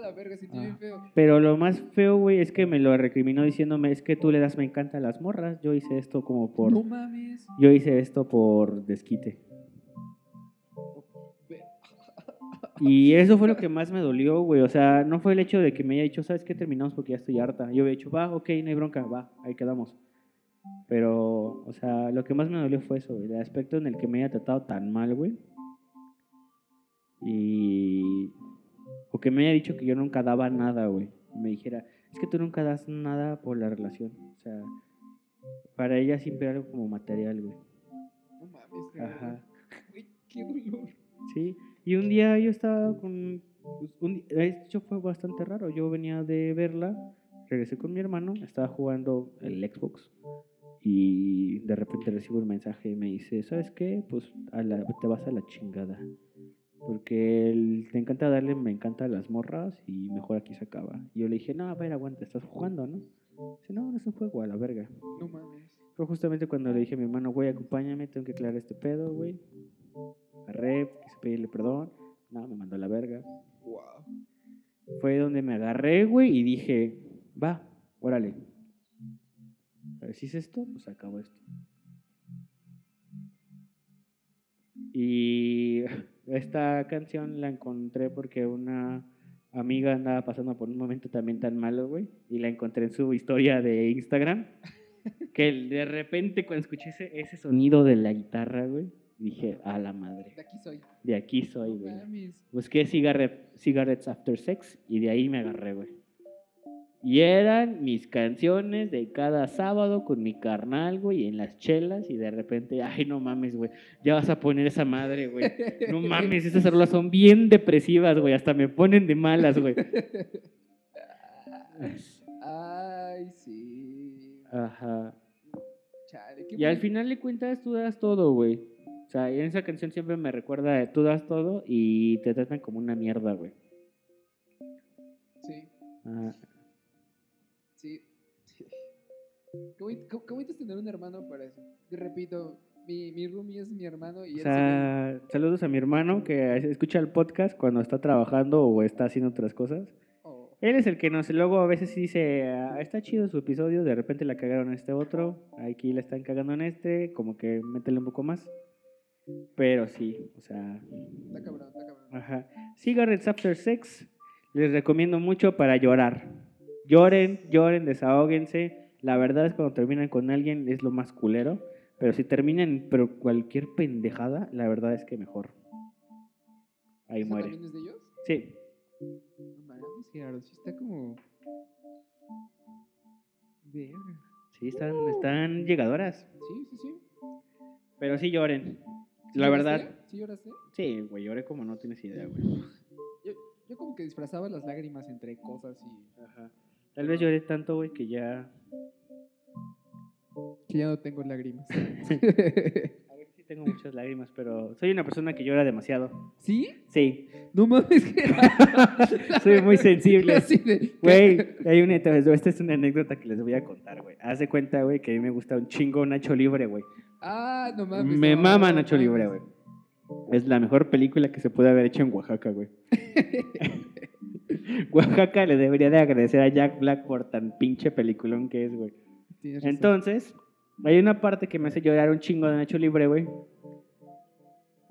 La verga, bien Ah. feo. Pero lo más feo, güey, es que me lo recriminó diciéndome, es que tú le das me encanta a las morras, yo hice esto como por... No mames. Yo hice esto por desquite. Y eso fue lo que más me dolió, güey. O sea, no fue el hecho de que me haya dicho, ¿sabes qué? Terminamos porque ya estoy harta. Yo había dicho, va, ok, no hay bronca, va, ahí quedamos. Pero, o sea, lo que más me dolió fue eso, güey. El aspecto en el que me haya tratado tan mal, güey. Y. O que me haya dicho que yo nunca daba nada, güey. Me dijera, es que tú nunca das nada por la relación. O sea, para ella siempre era algo como material, güey. No mames, Ajá. Güey, qué dolor. Sí, y un día yo estaba con... pues, un de hecho fue bastante raro, yo venía de verla, regresé con mi hermano, estaba jugando el Xbox y de repente recibo un mensaje y me dice, ¿sabes qué? Pues a la- te vas a la chingada. Porque él- te encanta darle, me encanta las morras y mejor aquí se acaba. Y yo le dije, no, a ver, aguanta, estás jugando, ¿no? Dice, no, no es un juego, a la verga. No mames. Fue justamente cuando le dije a mi hermano, güey, acompáñame, tengo que aclarar este pedo, güey. Agarré, quise pedirle perdón. No, me mandó a la verga. Wow. Fue donde me agarré, güey, y dije, va, órale. A ver, si es esto, pues acabo esto. Y esta canción la encontré porque una amiga andaba pasando por un momento también tan malo, güey. Y la encontré en su historia de Instagram. Que de repente cuando escuché ese, ese sonido de la guitarra, güey, dije, a la madre. De aquí soy. De aquí soy, güey. Busqué cigarre- Cigarettes After Sex y de ahí me agarré, güey. Y eran mis canciones de cada sábado con mi carnal, güey, en las chelas y de repente, ay, no mames, güey, ya vas a poner esa madre, güey. No mames, esas rolas son bien depresivas, güey, hasta me ponen de malas, güey. Ay, sí. Ajá. Chale, Y al final de cuentas tú das todo, güey. O sea, en esa canción siempre me recuerda de tú das todo y te tratan como una mierda, güey. Sí, Ajá. sí. sí. Qué bonito, es tener un hermano para eso. Te repito, mi, mi roomie es mi hermano y O él sea, saludos a mi hermano que escucha el podcast cuando está trabajando o está haciendo otras cosas. oh, Él es el que nos luego a veces dice, "Ah, está chido su episodio, de repente la cagaron en este otro, aquí la están cagando en este, como que métele un poco más. Pero sí, o sea, está cabrón, está cabrón. ajá. Cigarettes After Sex, les recomiendo mucho para llorar. Lloren, lloren, desahóguense. La verdad es cuando terminan con alguien es lo más culero. Pero si terminan pero cualquier pendejada, la verdad es que mejor. Ahí ¿Eso muere. también es de ellos? Sí. No mames, Gerardo, sí está como... Verga. Sí, están, están llegadoras. Sí, sí, sí. Pero sí lloren. ¿Sí La verdad. ¿Sí lloraste? Sí, güey, lloré como no tienes idea, güey. Yo, yo como que disfrazaba las lágrimas entre cosas y... Ajá. Tal vez lloré tanto, güey, que ya. Que ya no tengo lágrimas. A ver si tengo muchas lágrimas, pero soy una persona que llora demasiado. ¿Sí? Sí, No mames, Gerardo. soy muy sensible. Así de- Güey, hay una, esta es una anécdota que les voy a contar, güey. Haz de cuenta, güey, que a mí me gusta un chingo Nacho Libre, güey. Ah, no mames. Me no, mama no Nacho. Libre, güey. Es la mejor película que se puede haber hecho en Oaxaca, güey. Oaxaca le debería de agradecer a Jack Black por tan pinche peliculón que es, güey. Entonces, hay una parte que me hace llorar un chingo de Nacho Libre, güey.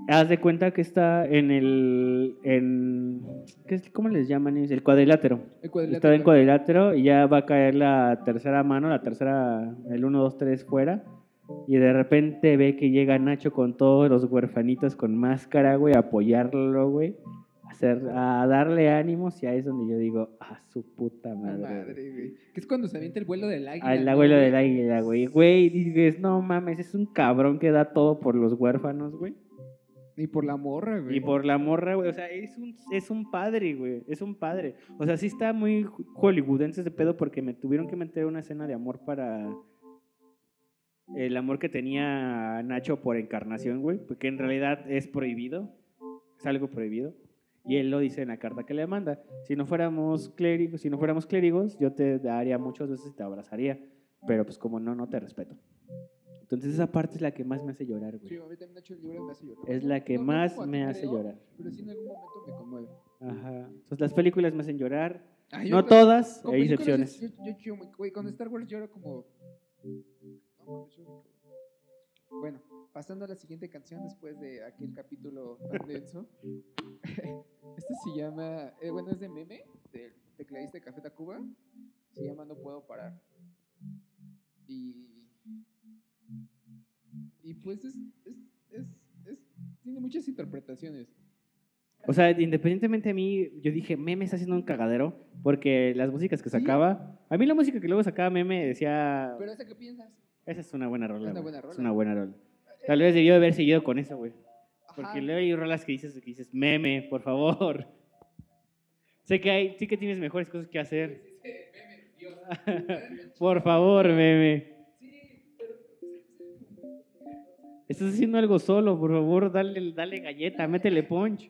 Haz de cuenta que está en el. En, ¿qué es- ¿Cómo les llaman? El cuadrilátero. El cuadrilátero. Está en cuadrilátero y ya va a caer la tercera mano, la tercera, el 1, 2, 3 fuera. Y de repente ve que llega Nacho con todos los huerfanitos con máscara, güey, a apoyarlo, güey. A, hacer, a darle ánimos y ahí es donde yo digo, a su puta madre. güey". madre, güey. Que es cuando se avienta el vuelo del águila. Al ¿no, abuelo güey? del águila, güey. Güey, dices, no mames, es un cabrón que da todo por los huérfanos, güey. Y por la morra, güey. Y por la morra, güey. O sea, es un, es un padre, güey. Es un padre. O sea, sí está muy hollywoodense ese pedo porque me tuvieron que meter una escena de amor para el amor que tenía Nacho por encarnación, güey. Porque en realidad es prohibido. Es algo prohibido. Y él lo dice en la carta que le manda. Si no fuéramos clérigos, si no fuéramos clérigos, yo te daría muchas veces y te abrazaría. Pero pues como no, no te respeto. Entonces esa parte es la que más me hace llorar, Sí, güey. a mí también Nacho Libre me hace llorar. Es la que No, más me hace creo, llorar. Pero sí en algún momento me conmueve. Ajá. Entonces las películas me hacen llorar. Ay, No todas, hay excepciones. Yo, yo, yo, güey, con Star Wars lloro como. No mames, yo lloro. Bueno, pasando a la siguiente canción después de aquel capítulo tan denso. Esta se llama. eh, bueno, es de meme, del tecladista de Café Tacuba. Se llama No Puedo Parar. Y. Y pues es. es, es, es- tiene muchas interpretaciones. O sea, independientemente a mí, yo dije, Meme está haciendo un cagadero, porque las músicas que Sí. sacaba, a mí la música que luego sacaba Meme decía, Pero esa, ¿qué piensas? Esa es una buena rola. Una Es una buena rola. Tal vez debió haber seguido con eso, güey. Porque luego hay rolas que dices, que dices, Meme, por favor. sé que hay, sí que tienes mejores cosas que hacer. por favor, Meme. Estás haciendo algo solo, por favor, dale, dale galleta, métele punch.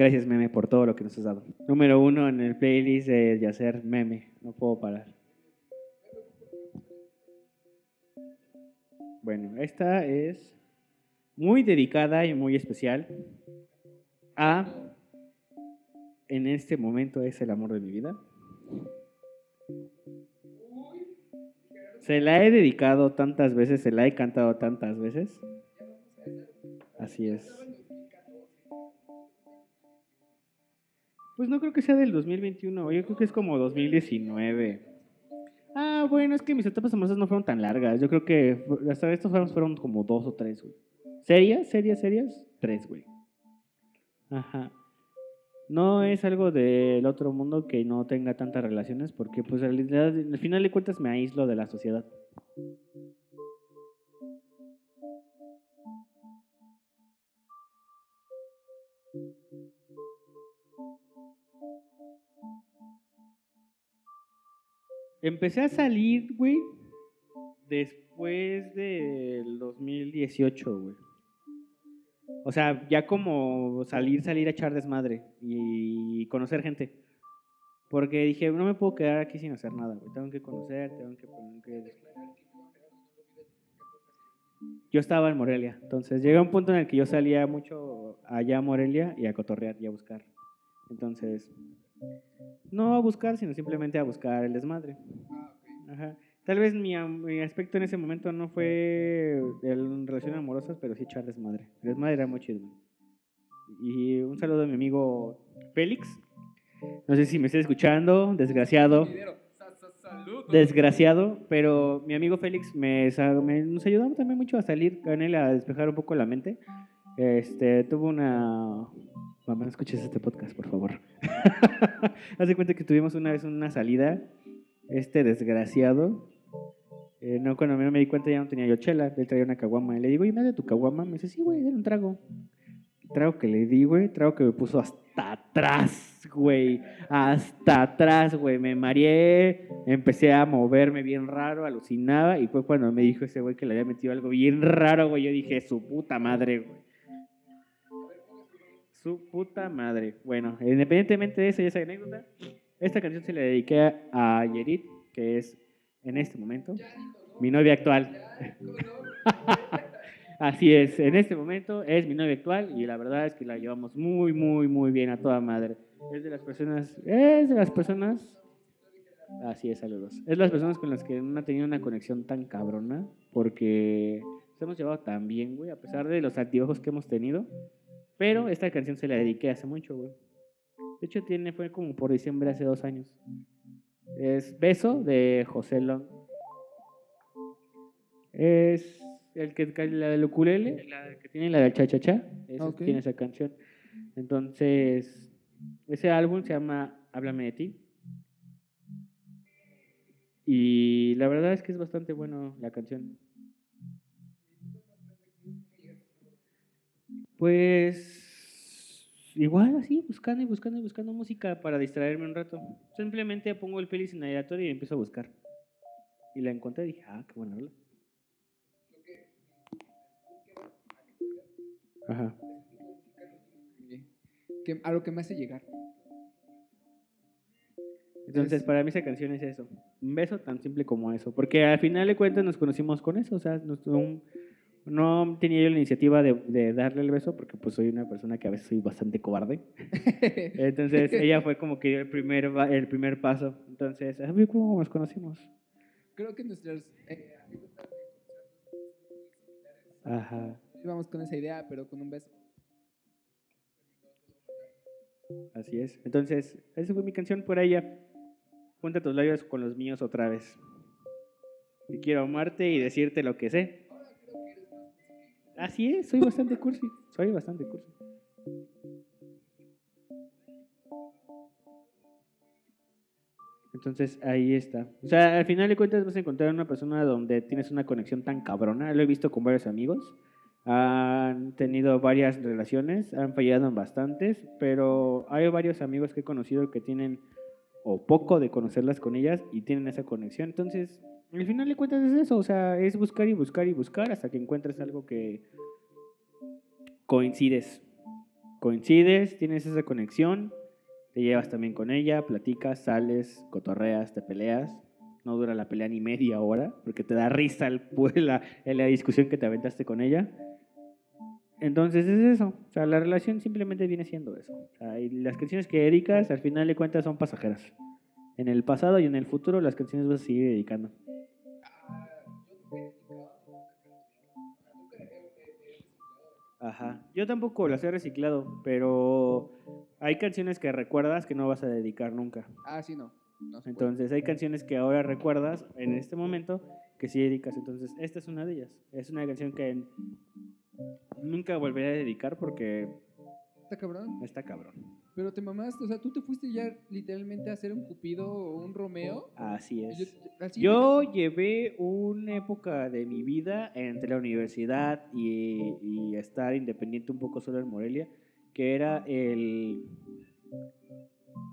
Gracias, Meme, por todo lo que nos has dado. Número uno en el playlist de Yacer, Meme. No puedo parar. Bueno, esta es muy dedicada y muy especial a, en este momento es el amor de mi vida. Se la he dedicado tantas veces, se la he cantado tantas veces. Así es. Pues no creo que sea del 2021, yo creo que es como 2019. Ah, bueno, es que mis etapas amorosas no fueron tan largas. Yo creo que hasta estos fueron, como dos o tres, güey. ¿Serias? ¿Serias? ¿Serias? Tres, güey. Ajá. No es algo del otro mundo que no tenga tantas relaciones, porque pues realidad, al final de cuentas me aíslo de la sociedad. Empecé a salir, güey, después del 2018, güey. O sea, ya como salir, salir a echar desmadre y conocer gente. Porque dije, no me puedo quedar aquí sin hacer nada, güey. Tengo que conocer, tengo que... Yo estaba en Morelia, entonces llegué a un punto en el que yo salía mucho allá a Morelia y a cotorrear y a buscar. Entonces, no a buscar, sino simplemente a buscar el desmadre. Ajá. Tal vez mi, aspecto en ese momento no fue en relaciones amorosas, pero sí echar desmadre. El desmadre era muy chido. Y un saludo a mi amigo Félix. No sé si me está escuchando, desgraciado. Desgraciado, pero mi amigo Félix me, nos ayudó también mucho a salir con él, a despejar un poco la mente. Este, tuvo una... Mamá, no escuches este podcast, por favor. Hace cuenta que tuvimos una vez una salida, este desgraciado. Eh, no, cuando me di cuenta ya no tenía yo chela, él traía una caguama. Y le digo, ¿y me de tu caguama? Me dice, sí, güey, dale un trago. Trago que le di, güey, trago que me puso hasta atrás, güey. Hasta atrás, güey. Me mareé, empecé a moverme bien raro, alucinaba. Y fue cuando me dijo ese güey que le había metido algo bien raro, güey. Yo dije, su puta madre, güey. Su puta madre. Bueno, independientemente de eso y esa anécdota, esta canción se la dediqué a Yerit, que es en este momento mi novia actual. Así es, en este momento es mi novia actual y la verdad es que la llevamos muy, muy, muy bien a toda madre. Es de las personas, es de las personas, así es, saludos. Es de las personas con las que no ha tenido una conexión tan cabrona porque nos hemos llevado tan bien, güey, a pesar de los altibajos que hemos tenido. Pero esta canción se la dediqué hace mucho, güey. De hecho, tiene, fue como por diciembre hace dos años. Es Beso de José Long. Es el que la del ukulele, la que tiene la del cha-cha-cha. tiene esa canción. Entonces, ese álbum se llama Háblame de ti. Y la verdad es que es bastante bueno la canción. Pues igual así, buscando y buscando y buscando música para distraerme un rato. Simplemente pongo el pelis en aleatorio y empiezo a buscar. Y la encontré y dije, ah, qué buena rola. Ajá. a lo que me hace llegar. Entonces, para mí esa canción es eso. Un beso tan simple como eso. Porque al final de cuentas nos conocimos con eso. O sea, un, no tenía yo la iniciativa de, darle el beso porque pues soy una persona que a veces soy bastante cobarde. Entonces ella fue como que el primer, el primer paso. Entonces, ver cómo nos conocimos. Creo que nuestras eh, Ajá. Íbamos con esa idea, pero con un beso. Así es. Entonces, esa fue mi canción por ella. Junta tus labios con los míos otra vez. Y quiero amarte y decirte lo que sé. Así es, soy bastante cursi. Soy bastante cursi. Entonces ahí está. O sea, al final de cuentas vas a encontrar una persona donde tienes una conexión tan cabrona. Lo he visto con varios amigos. Han tenido varias relaciones, han fallado en bastantes, pero hay varios amigos que he conocido que tienen o poco de conocerlas con ellas y tienen esa conexión. Entonces, al final de cuentas es eso, o sea, es buscar y buscar y buscar hasta que encuentres algo que coincides. Coincides, tienes esa conexión, te llevas también con ella, platicas, sales, cotorreas, te peleas. No dura la pelea ni media hora, porque te da risa el, la, la discusión que te aventaste con ella. Entonces es eso. O sea, la relación simplemente viene siendo eso. O sea, y las canciones que dedicas, al final de cuentas, son pasajeras. En el pasado y en el futuro, las canciones vas a seguir dedicando. Ajá. Yo tampoco las he reciclado, pero hay canciones que recuerdas que no vas a dedicar nunca. Ah, sí, no. Entonces hay canciones que ahora recuerdas en este momento que sí dedicas. Entonces esta es una de ellas. Es una canción que nunca volveré a dedicar porque Está cabrón. está cabrón. Pero te mamaste, o sea, tú te fuiste ya literalmente a hacer un Cupido o un Romeo. Así es. yo- Yo llevé una época de mi vida entre la universidad y, y estar independiente un poco solo en Morelia, que era el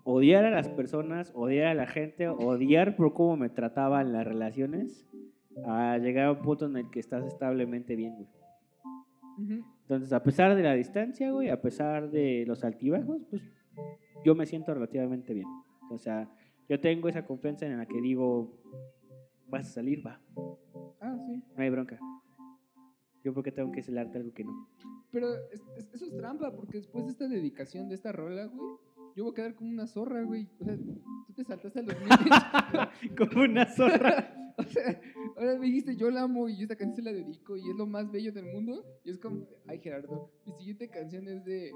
odiar a las personas, odiar a la gente, odiar por cómo me trataban las relaciones, a llegar a un punto en el que estás establemente bien, güey. Ujú. Entonces, a pesar de la distancia, güey, a pesar de los altibajos, pues yo me siento relativamente bien. O sea, yo tengo esa confianza en la que digo, vas a salir, va, Ah, sí. no hay bronca. Yo porque tengo que celarte algo que no. Pero es- es- eso es trampa, porque después de esta dedicación de esta rola, güey, yo voy a quedar como una zorra, güey. O sea, tú te saltaste al 2020. Como una zorra. o sea, ahora me dijiste, yo la amo y esta canción se la dedico y es lo más bello del mundo. Y es como, ay, Gerardo, mi siguiente canción es de...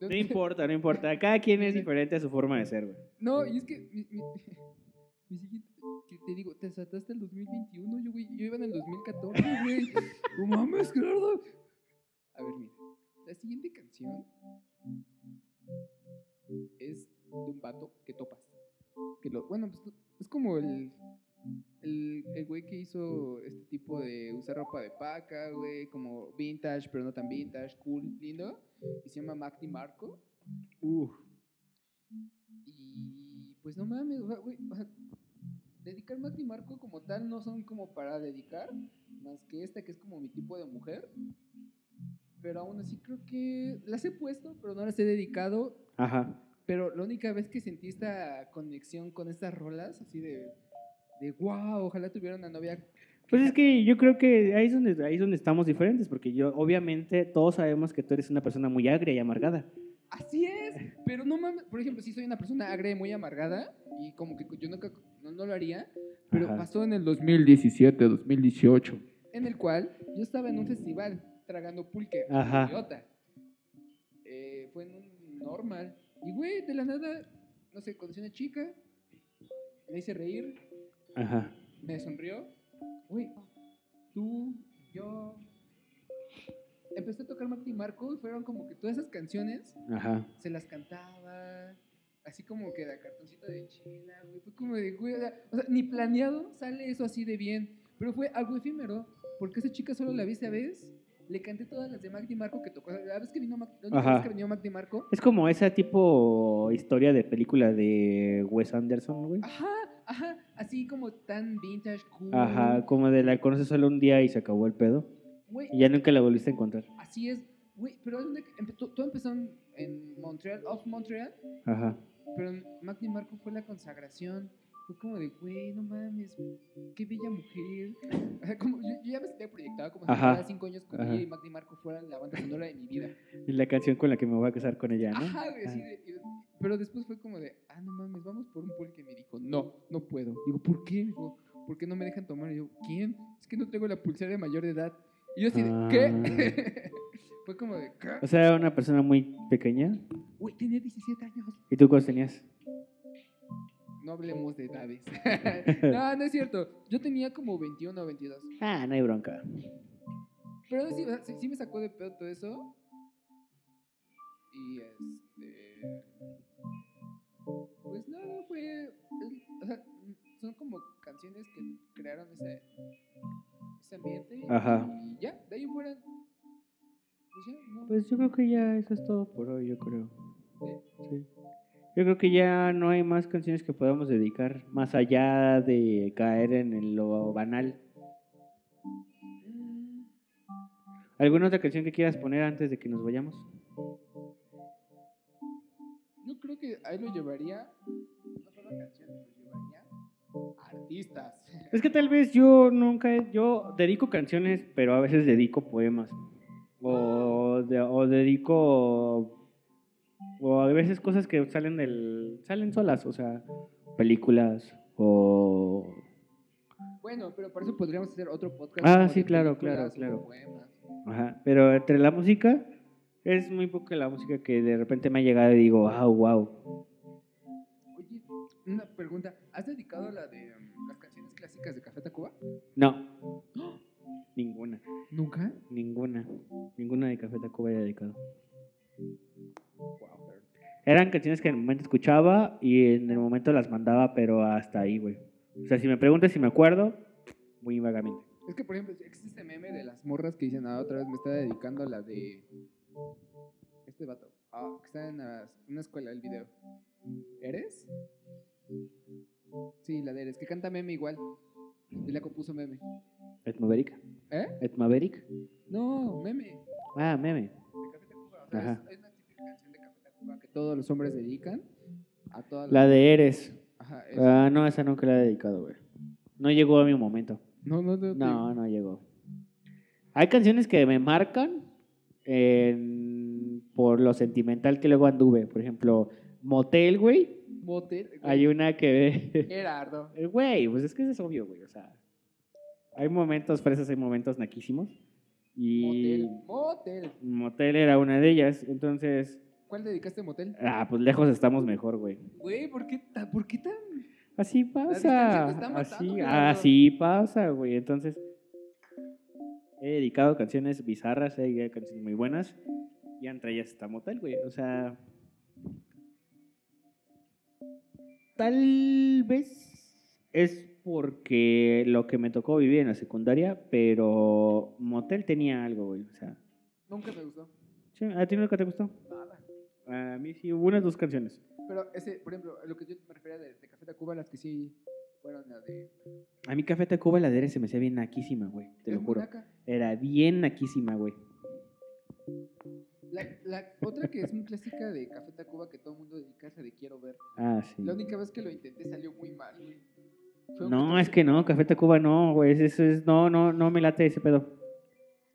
de- No importa, no importa. Cada quien es diferente a su forma de ser, güey. No, y es que mi, mi, mi siguiente, que te digo, te saltaste el 2021, yo, güey, yo iba en el 2014, güey. No mames, Gerardo. A ver, mira, la siguiente canción es de un vato que topas. Que lo, bueno, pues es como el, el, el güey que hizo este tipo de usar ropa de paca, güey, como vintage, pero no tan vintage, cool, lindo. Y se llama Mac Marco. Uf. Y pues no mames, güey, dedicar Mac Marco como tal no son como para dedicar, más que esta que es como mi tipo de mujer. Pero aún así creo que las he puesto, pero no las he dedicado. Ajá. Pero la única vez que sentí esta conexión con estas rolas, así de, de wow, ojalá tuviera una novia. Pues es que yo creo que ahí es donde, ahí es donde estamos diferentes, porque yo, obviamente, todos sabemos que tú eres una persona muy agria y amargada. Así es, pero no mames, por ejemplo, si soy una persona agria y muy amargada, y como que yo nunca, no, no lo haría, pero Ajá. pasó en el 2017, 2018, en el cual yo estaba en un festival tragando pulque, Ajá. idiota. Eh, fue en un normal, y güey, de la nada, no sé, conocí a una chica, le hice reír, Ajá. me sonrió, güey, tú, yo... Empecé a tocar Marty Marco y fueron como que todas esas canciones Ajá. se las cantaba, así como que de cartoncito de chela, güey. Fue como de, güey, o sea, o sea, ni planeado sale eso así de bien, pero fue algo efímero, porque esa chica solo la vi esa vez, le canté todas las de Mac Marco que tocó, la vez que vino Mac, que vino Mac Marco, Es como esa tipo historia de película de Wes Anderson, güey. ajá, ajá, así como tan vintage, cool, Ajá, como de la conoces solo un día y se acabó el pedo. güey, Y ya nunca la volviste a encontrar. así es, güey, pero todo empezó en, en Montreal, off Montreal, Ajá. Pero Mac Marco fue la consagración. Fue como de, güey, no mames, qué bella mujer. O sea, como, yo, yo ya me sentía proyectado como si Ajá. cada cinco años con Ajá. ella y Mac Marco fueran la banda sonora de mi vida. Es la canción con la que me voy a casar con ella, ¿no? Ajá, güey, y de- pero después fue como de, ah, no mames, vamos por un pulque. Me dijo, no, no puedo. Digo, ¿por qué? Me dijo, ¿por qué no me dejan tomar? Y yo, ¿quién? Es que no traigo la pulsera de mayor de edad. Y yo así de, ¿qué? fue como de, ¿qué? O sea, era una persona muy pequeña. Güey, tenía 17 años. ¿Y tú cuántos tenías? No hablemos de edades. no, no es cierto. Yo tenía como 21 o 22. Ah, no hay bronca. Pero sí, o sea, sí, sí me sacó de pedo todo eso. Y este. Pues nada, fue. es- o sea, son como canciones que crearon ese, ese ambiente. Ajá. Y ya, de ahí en fuera. Pues ya, no. Pues yo creo que ya eso es todo por hoy, yo creo. ¿sí? Sí. Yo creo que ya no hay más canciones que podamos dedicar más allá de caer en lo banal. Mm, ¿Alguna otra canción que quieras poner antes de que nos vayamos? Yo creo que ahí lo llevaría. No solo canciones, lo llevaría. Artistas. Es que tal vez yo nunca, yo dedico canciones, pero a veces dedico poemas. O de- o dedico o a veces cosas que salen del salen solas, o sea, películas o Bueno, pero por eso podríamos hacer otro podcast. Ah, sí, claro, claro, claro. poemas. Ajá, pero entre la música es muy poca la música que de repente me ha llegado y digo, wow, wow. Oye, una pregunta. ¿Has dedicado la de um, las canciones clásicas de Café Tacuba? No. Ninguna, ¿Nunca? ninguna, ninguna de Café Tacuba he dedicado. Wow. Eran canciones que en el momento escuchaba y en el momento las mandaba, pero hasta ahí, güey. O sea, si me preguntas si me acuerdo, muy vagamente. Es que, por ejemplo, existe este meme de las morras que dicen, ah, otra vez me está dedicando la de este vato. Ah, que está en una escuela el video. ¿Eres? Sí, la de Eres, que canta meme igual. Y la compuso meme. ¿Et Maverick? ¿Eh? ¿Et Maverick? No, meme. Ah, meme. De Café Tacuba. O sea, Ajá. es, es una típica canción de Café Tacuba que todos los hombres dedican a todas La de Eres. Ajá. Ah, no, esa nunca la he dedicado, güey. No llegó a mi momento. No, no, no. No, no llegó. Hay canciones que me marcan en- por lo sentimental que luego anduve. Por ejemplo, Motel, güey. Motel. Hay una que... Gerardo. Güey, pues es que eso es obvio, güey. O sea, hay momentos fresas, hay momentos naquísimos. Y Motel. Motel. Motel era una de ellas. Entonces, ¿Cuál dedicaste a Motel? ah, pues lejos estamos mejor, güey. Güey, ¿por qué, ta- ¿por qué tan...? Así pasa. matando, Así, así pasa, güey. Entonces, he dedicado canciones bizarras, he dedicado canciones muy buenas. Y entre ellas está Motel, güey. O sea, tal vez es porque lo que me tocó vivir en la secundaria, pero Motel tenía algo, güey. O sea, Nunca me gustó. sí, ¿a ti nunca te gustó? Nada. A mí sí, hubo unas dos canciones. Pero ese, por ejemplo, lo que yo me refería de, de Café Tacuba, las que sí fueron la de... A mí Café Tacuba la de se me hacía bien naquísima, güey. Te lo juro. Munaca. Era bien naquísima, güey. La, la otra que es muy clásica de Café Tacuba que todo el mundo dedica es la de Quiero Ver. Ah, sí. La única vez que lo intenté salió muy mal, güey. No, 14 es que no, Café Tacuba no, güey. Eso es, no, no, no me late ese pedo.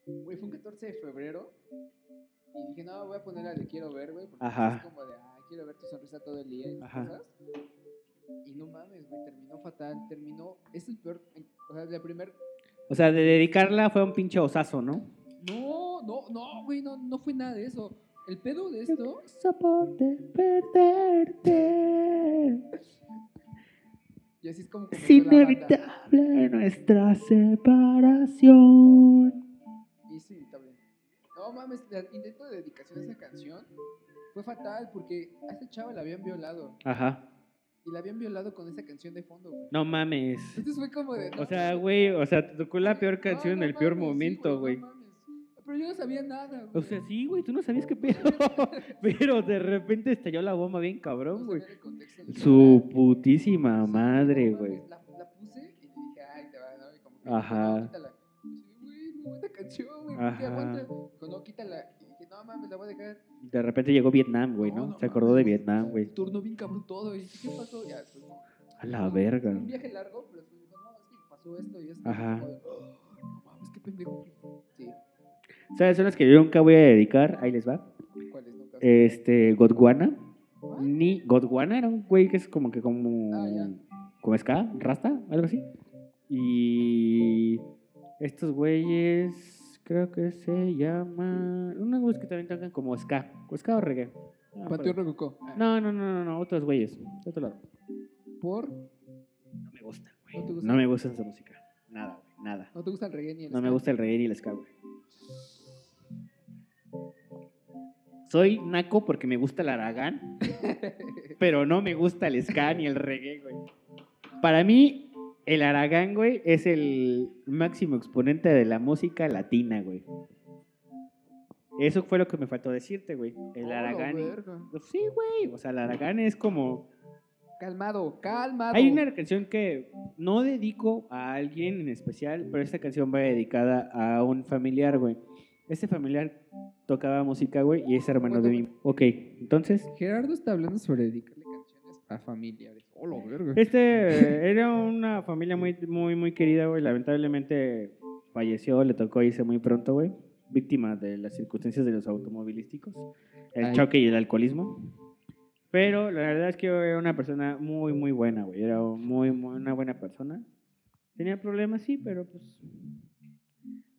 Güey, fue un 14 de febrero. Y dije, no, voy a poner la de Quiero Ver, güey. Porque Ajá. es como de, ah, quiero ver tu sonrisa todo el día y esas Ajá. cosas. Y no mames, güey, terminó fatal. Terminó. Es el peor. O sea, la primer. O sea, de dedicarla fue un pinche osazo, ¿no? No, no, no, güey, no, no fue nada de eso. El pedo de esto. Soporte perderte. Y así es como. Es comenzó la banda. inevitable nuestra separación. Y es inevitable. No mames, el intento de dedicación a esa canción fue fatal porque a esta chava la habían violado. Ajá. Y la habían violado con esa canción de fondo, güey. No mames. Entonces fue como de. no O sea, güey, o sea, te tocó la peor canción no en el peor sí, momento, güey. no mames. Pero yo no sabía nada, güey. O sea, sí, güey, tú no sabías qué pedo. Pero de repente estalló la bomba bien cabrón, güey. Su putísima madre, güey. La, la puse y le dije, ay, te va, ¿no? Y como que, Ajá. Quítala. Güey, muy buena canción, güey. no, quítala. Y dije, no mames, la voy a dejar. De repente llegó Vietnam, güey, No, ¿no? no Se acordó de Vietnam, güey. Turnó bien cabrón todo. Y dije, ¿qué pasó? Ya, no. A la verga. Un viaje largo, pero después dijo, no, es que pasó esto y esto. Ajá. "Oh, no mames, qué pendejo. Sí, ¿Sabes? Son las que yo nunca voy a dedicar. Ahí les va. ¿cuáles nunca? Este, Godwana. Ni. Godwana era un güey que es como que como. Ah, ya. Como ska, rasta, algo así. Y. Estos güeyes. Creo que se llaman. Unos güeyes que también tocan como ska. Ska o reggae. No, Panteón. Ah, no, no, no, no, no, otros güeyes. De otro lado. ¿Por? No me gusta, güey. ¿No te gusta? No me gusta esa música. Nada, güey, nada. ¿No te gusta el reggae ni el No me gusta el reggae ni el ska, güey. Soy naco porque me gusta el aragán, pero no me gusta el ska ni el reggae, güey. Para mí, el aragán, güey, es el máximo exponente de la música latina, güey. Eso fue lo que me faltó decirte, güey. El Oh, aragán. Sí, güey. O sea, el aragán es como Calmado, calmado. hay una canción que no dedico a alguien en especial, pero esta canción va dedicada a un familiar, güey. Este familiar tocaba música, güey, y es hermano de mí. Ok, entonces, Gerardo está hablando sobre dedicarle canciones a familiares. Oh, la verga. este era una familia muy, muy, muy querida, güey. Lamentablemente falleció, le tocó irse muy pronto, güey. víctima de las circunstancias de los automovilísticos, el Ay. choque y el alcoholismo. Pero la verdad es que era una persona muy, muy buena, güey. Era muy, muy una buena persona. Tenía problemas, sí, pero pues...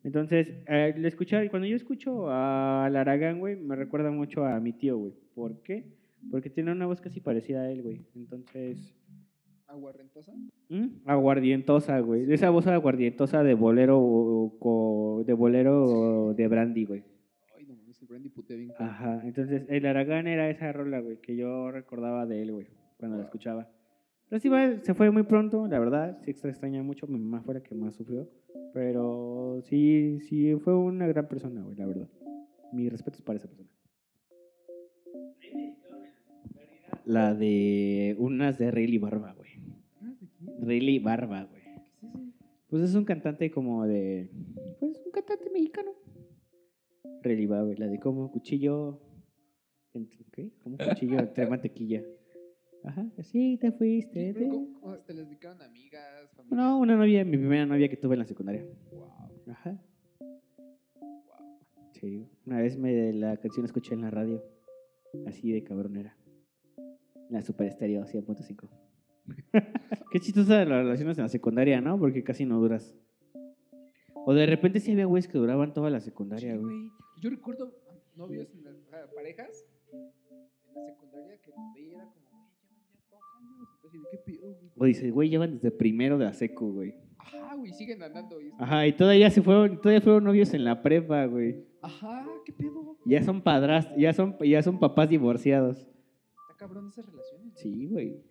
Entonces, eh, le escuchar, cuando yo escucho a Aragán, güey, me recuerda mucho a mi tío, güey. ¿Por qué? Porque tiene una voz casi parecida a él, güey. Entonces... ¿Aguarrentosa? ¿Mm? Aguardientosa, güey. Esa voz aguardientosa de bolero o- de bolero o de brandy, güey. Ay, no mames, el brandy putea bien. Ajá. Entonces, el Aragán era esa rola, güey, que yo recordaba de él, güey, cuando la escuchaba. Pero sí, güey, se fue muy pronto, la verdad. Sí extra extraña mucho. Mi mamá fue la que más sufrió. Pero sí, sí, fue una gran persona, güey, la verdad. Mis respetos para esa persona. La de unas de Rayleigh Barba, güey. ¿de quién? Rayleigh Barba, güey. ¿Qué es? Pues es un cantante como de. Pues un cantante mexicano. Reliva, güey, la de como cuchillo. entre- ¿Qué? Como cuchillo entre mantequilla. Ajá, así te fuiste. Pero ¿cómo, te les dedicaron amigas, familia? No, una novia, mi primera novia que tuve en la secundaria. Wow, Ajá. wow. Sí, una vez me la canción escuché en la radio. Así de cabrón era. La Super Estéreo 100.5. Qué chistosa las relaciones en la secundaria, ¿no? Porque casi no duras. O de repente sí había güeyes que duraban toda la secundaria, Sí, güey. Yo recuerdo novios, en la, o sea, parejas en la secundaria que los veía como, años. Entonces, ¿de qué pedo, güey? O dices, güey, llevan desde primero de la secu, güey. Ajá, güey, siguen andando. Y Ajá, y todavía se fueron, todavía fueron novios en la prepa, güey. Ajá, ¿qué pedo? Ya son padras, ya son, ya son papás divorciados. Está cabrón esas relaciones. Sí, güey.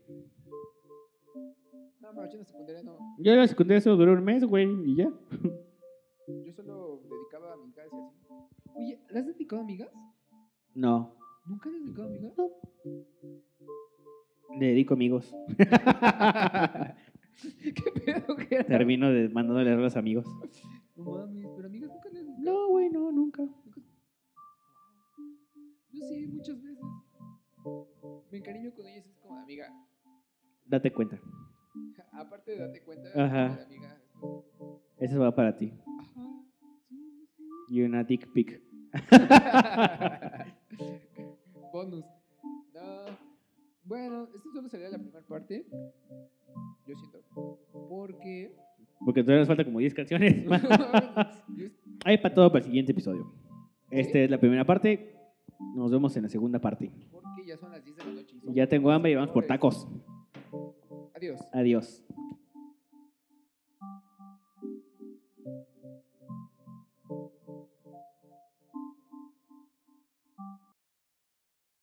No, macho, en la secundaria no. Yo en la secundaria solo duró un mes, güey, y ya. Yo solo dedicaba a amigas y así. Oye, ¿le has dedicado a amigas? No, ¿Nunca has dedicado a amigas? Le dedico amigos. ¿Qué pedo que era? Termino de mandándole a los amigos. No mames, pero amigas nunca le has dedicado. No, güey, no, nunca. Yo sí, muchas veces. Me encariño con ellas, es como amiga. Date cuenta. Aparte de darte cuenta, Ajá. amiga. Eso va para ti. Ajá, sí, sí. Y una dick pic. Bonus. No. Bueno, esto solo sería la primera parte. Yo siento. Porque. Porque todavía nos falta como 10 canciones. Hay para todo para el siguiente episodio. Esta ¿Sí? es la primera parte. Nos vemos en la segunda parte. porque ya son las 10 de la noche. Ya tengo hambre y vamos por tacos. Adiós. Adiós.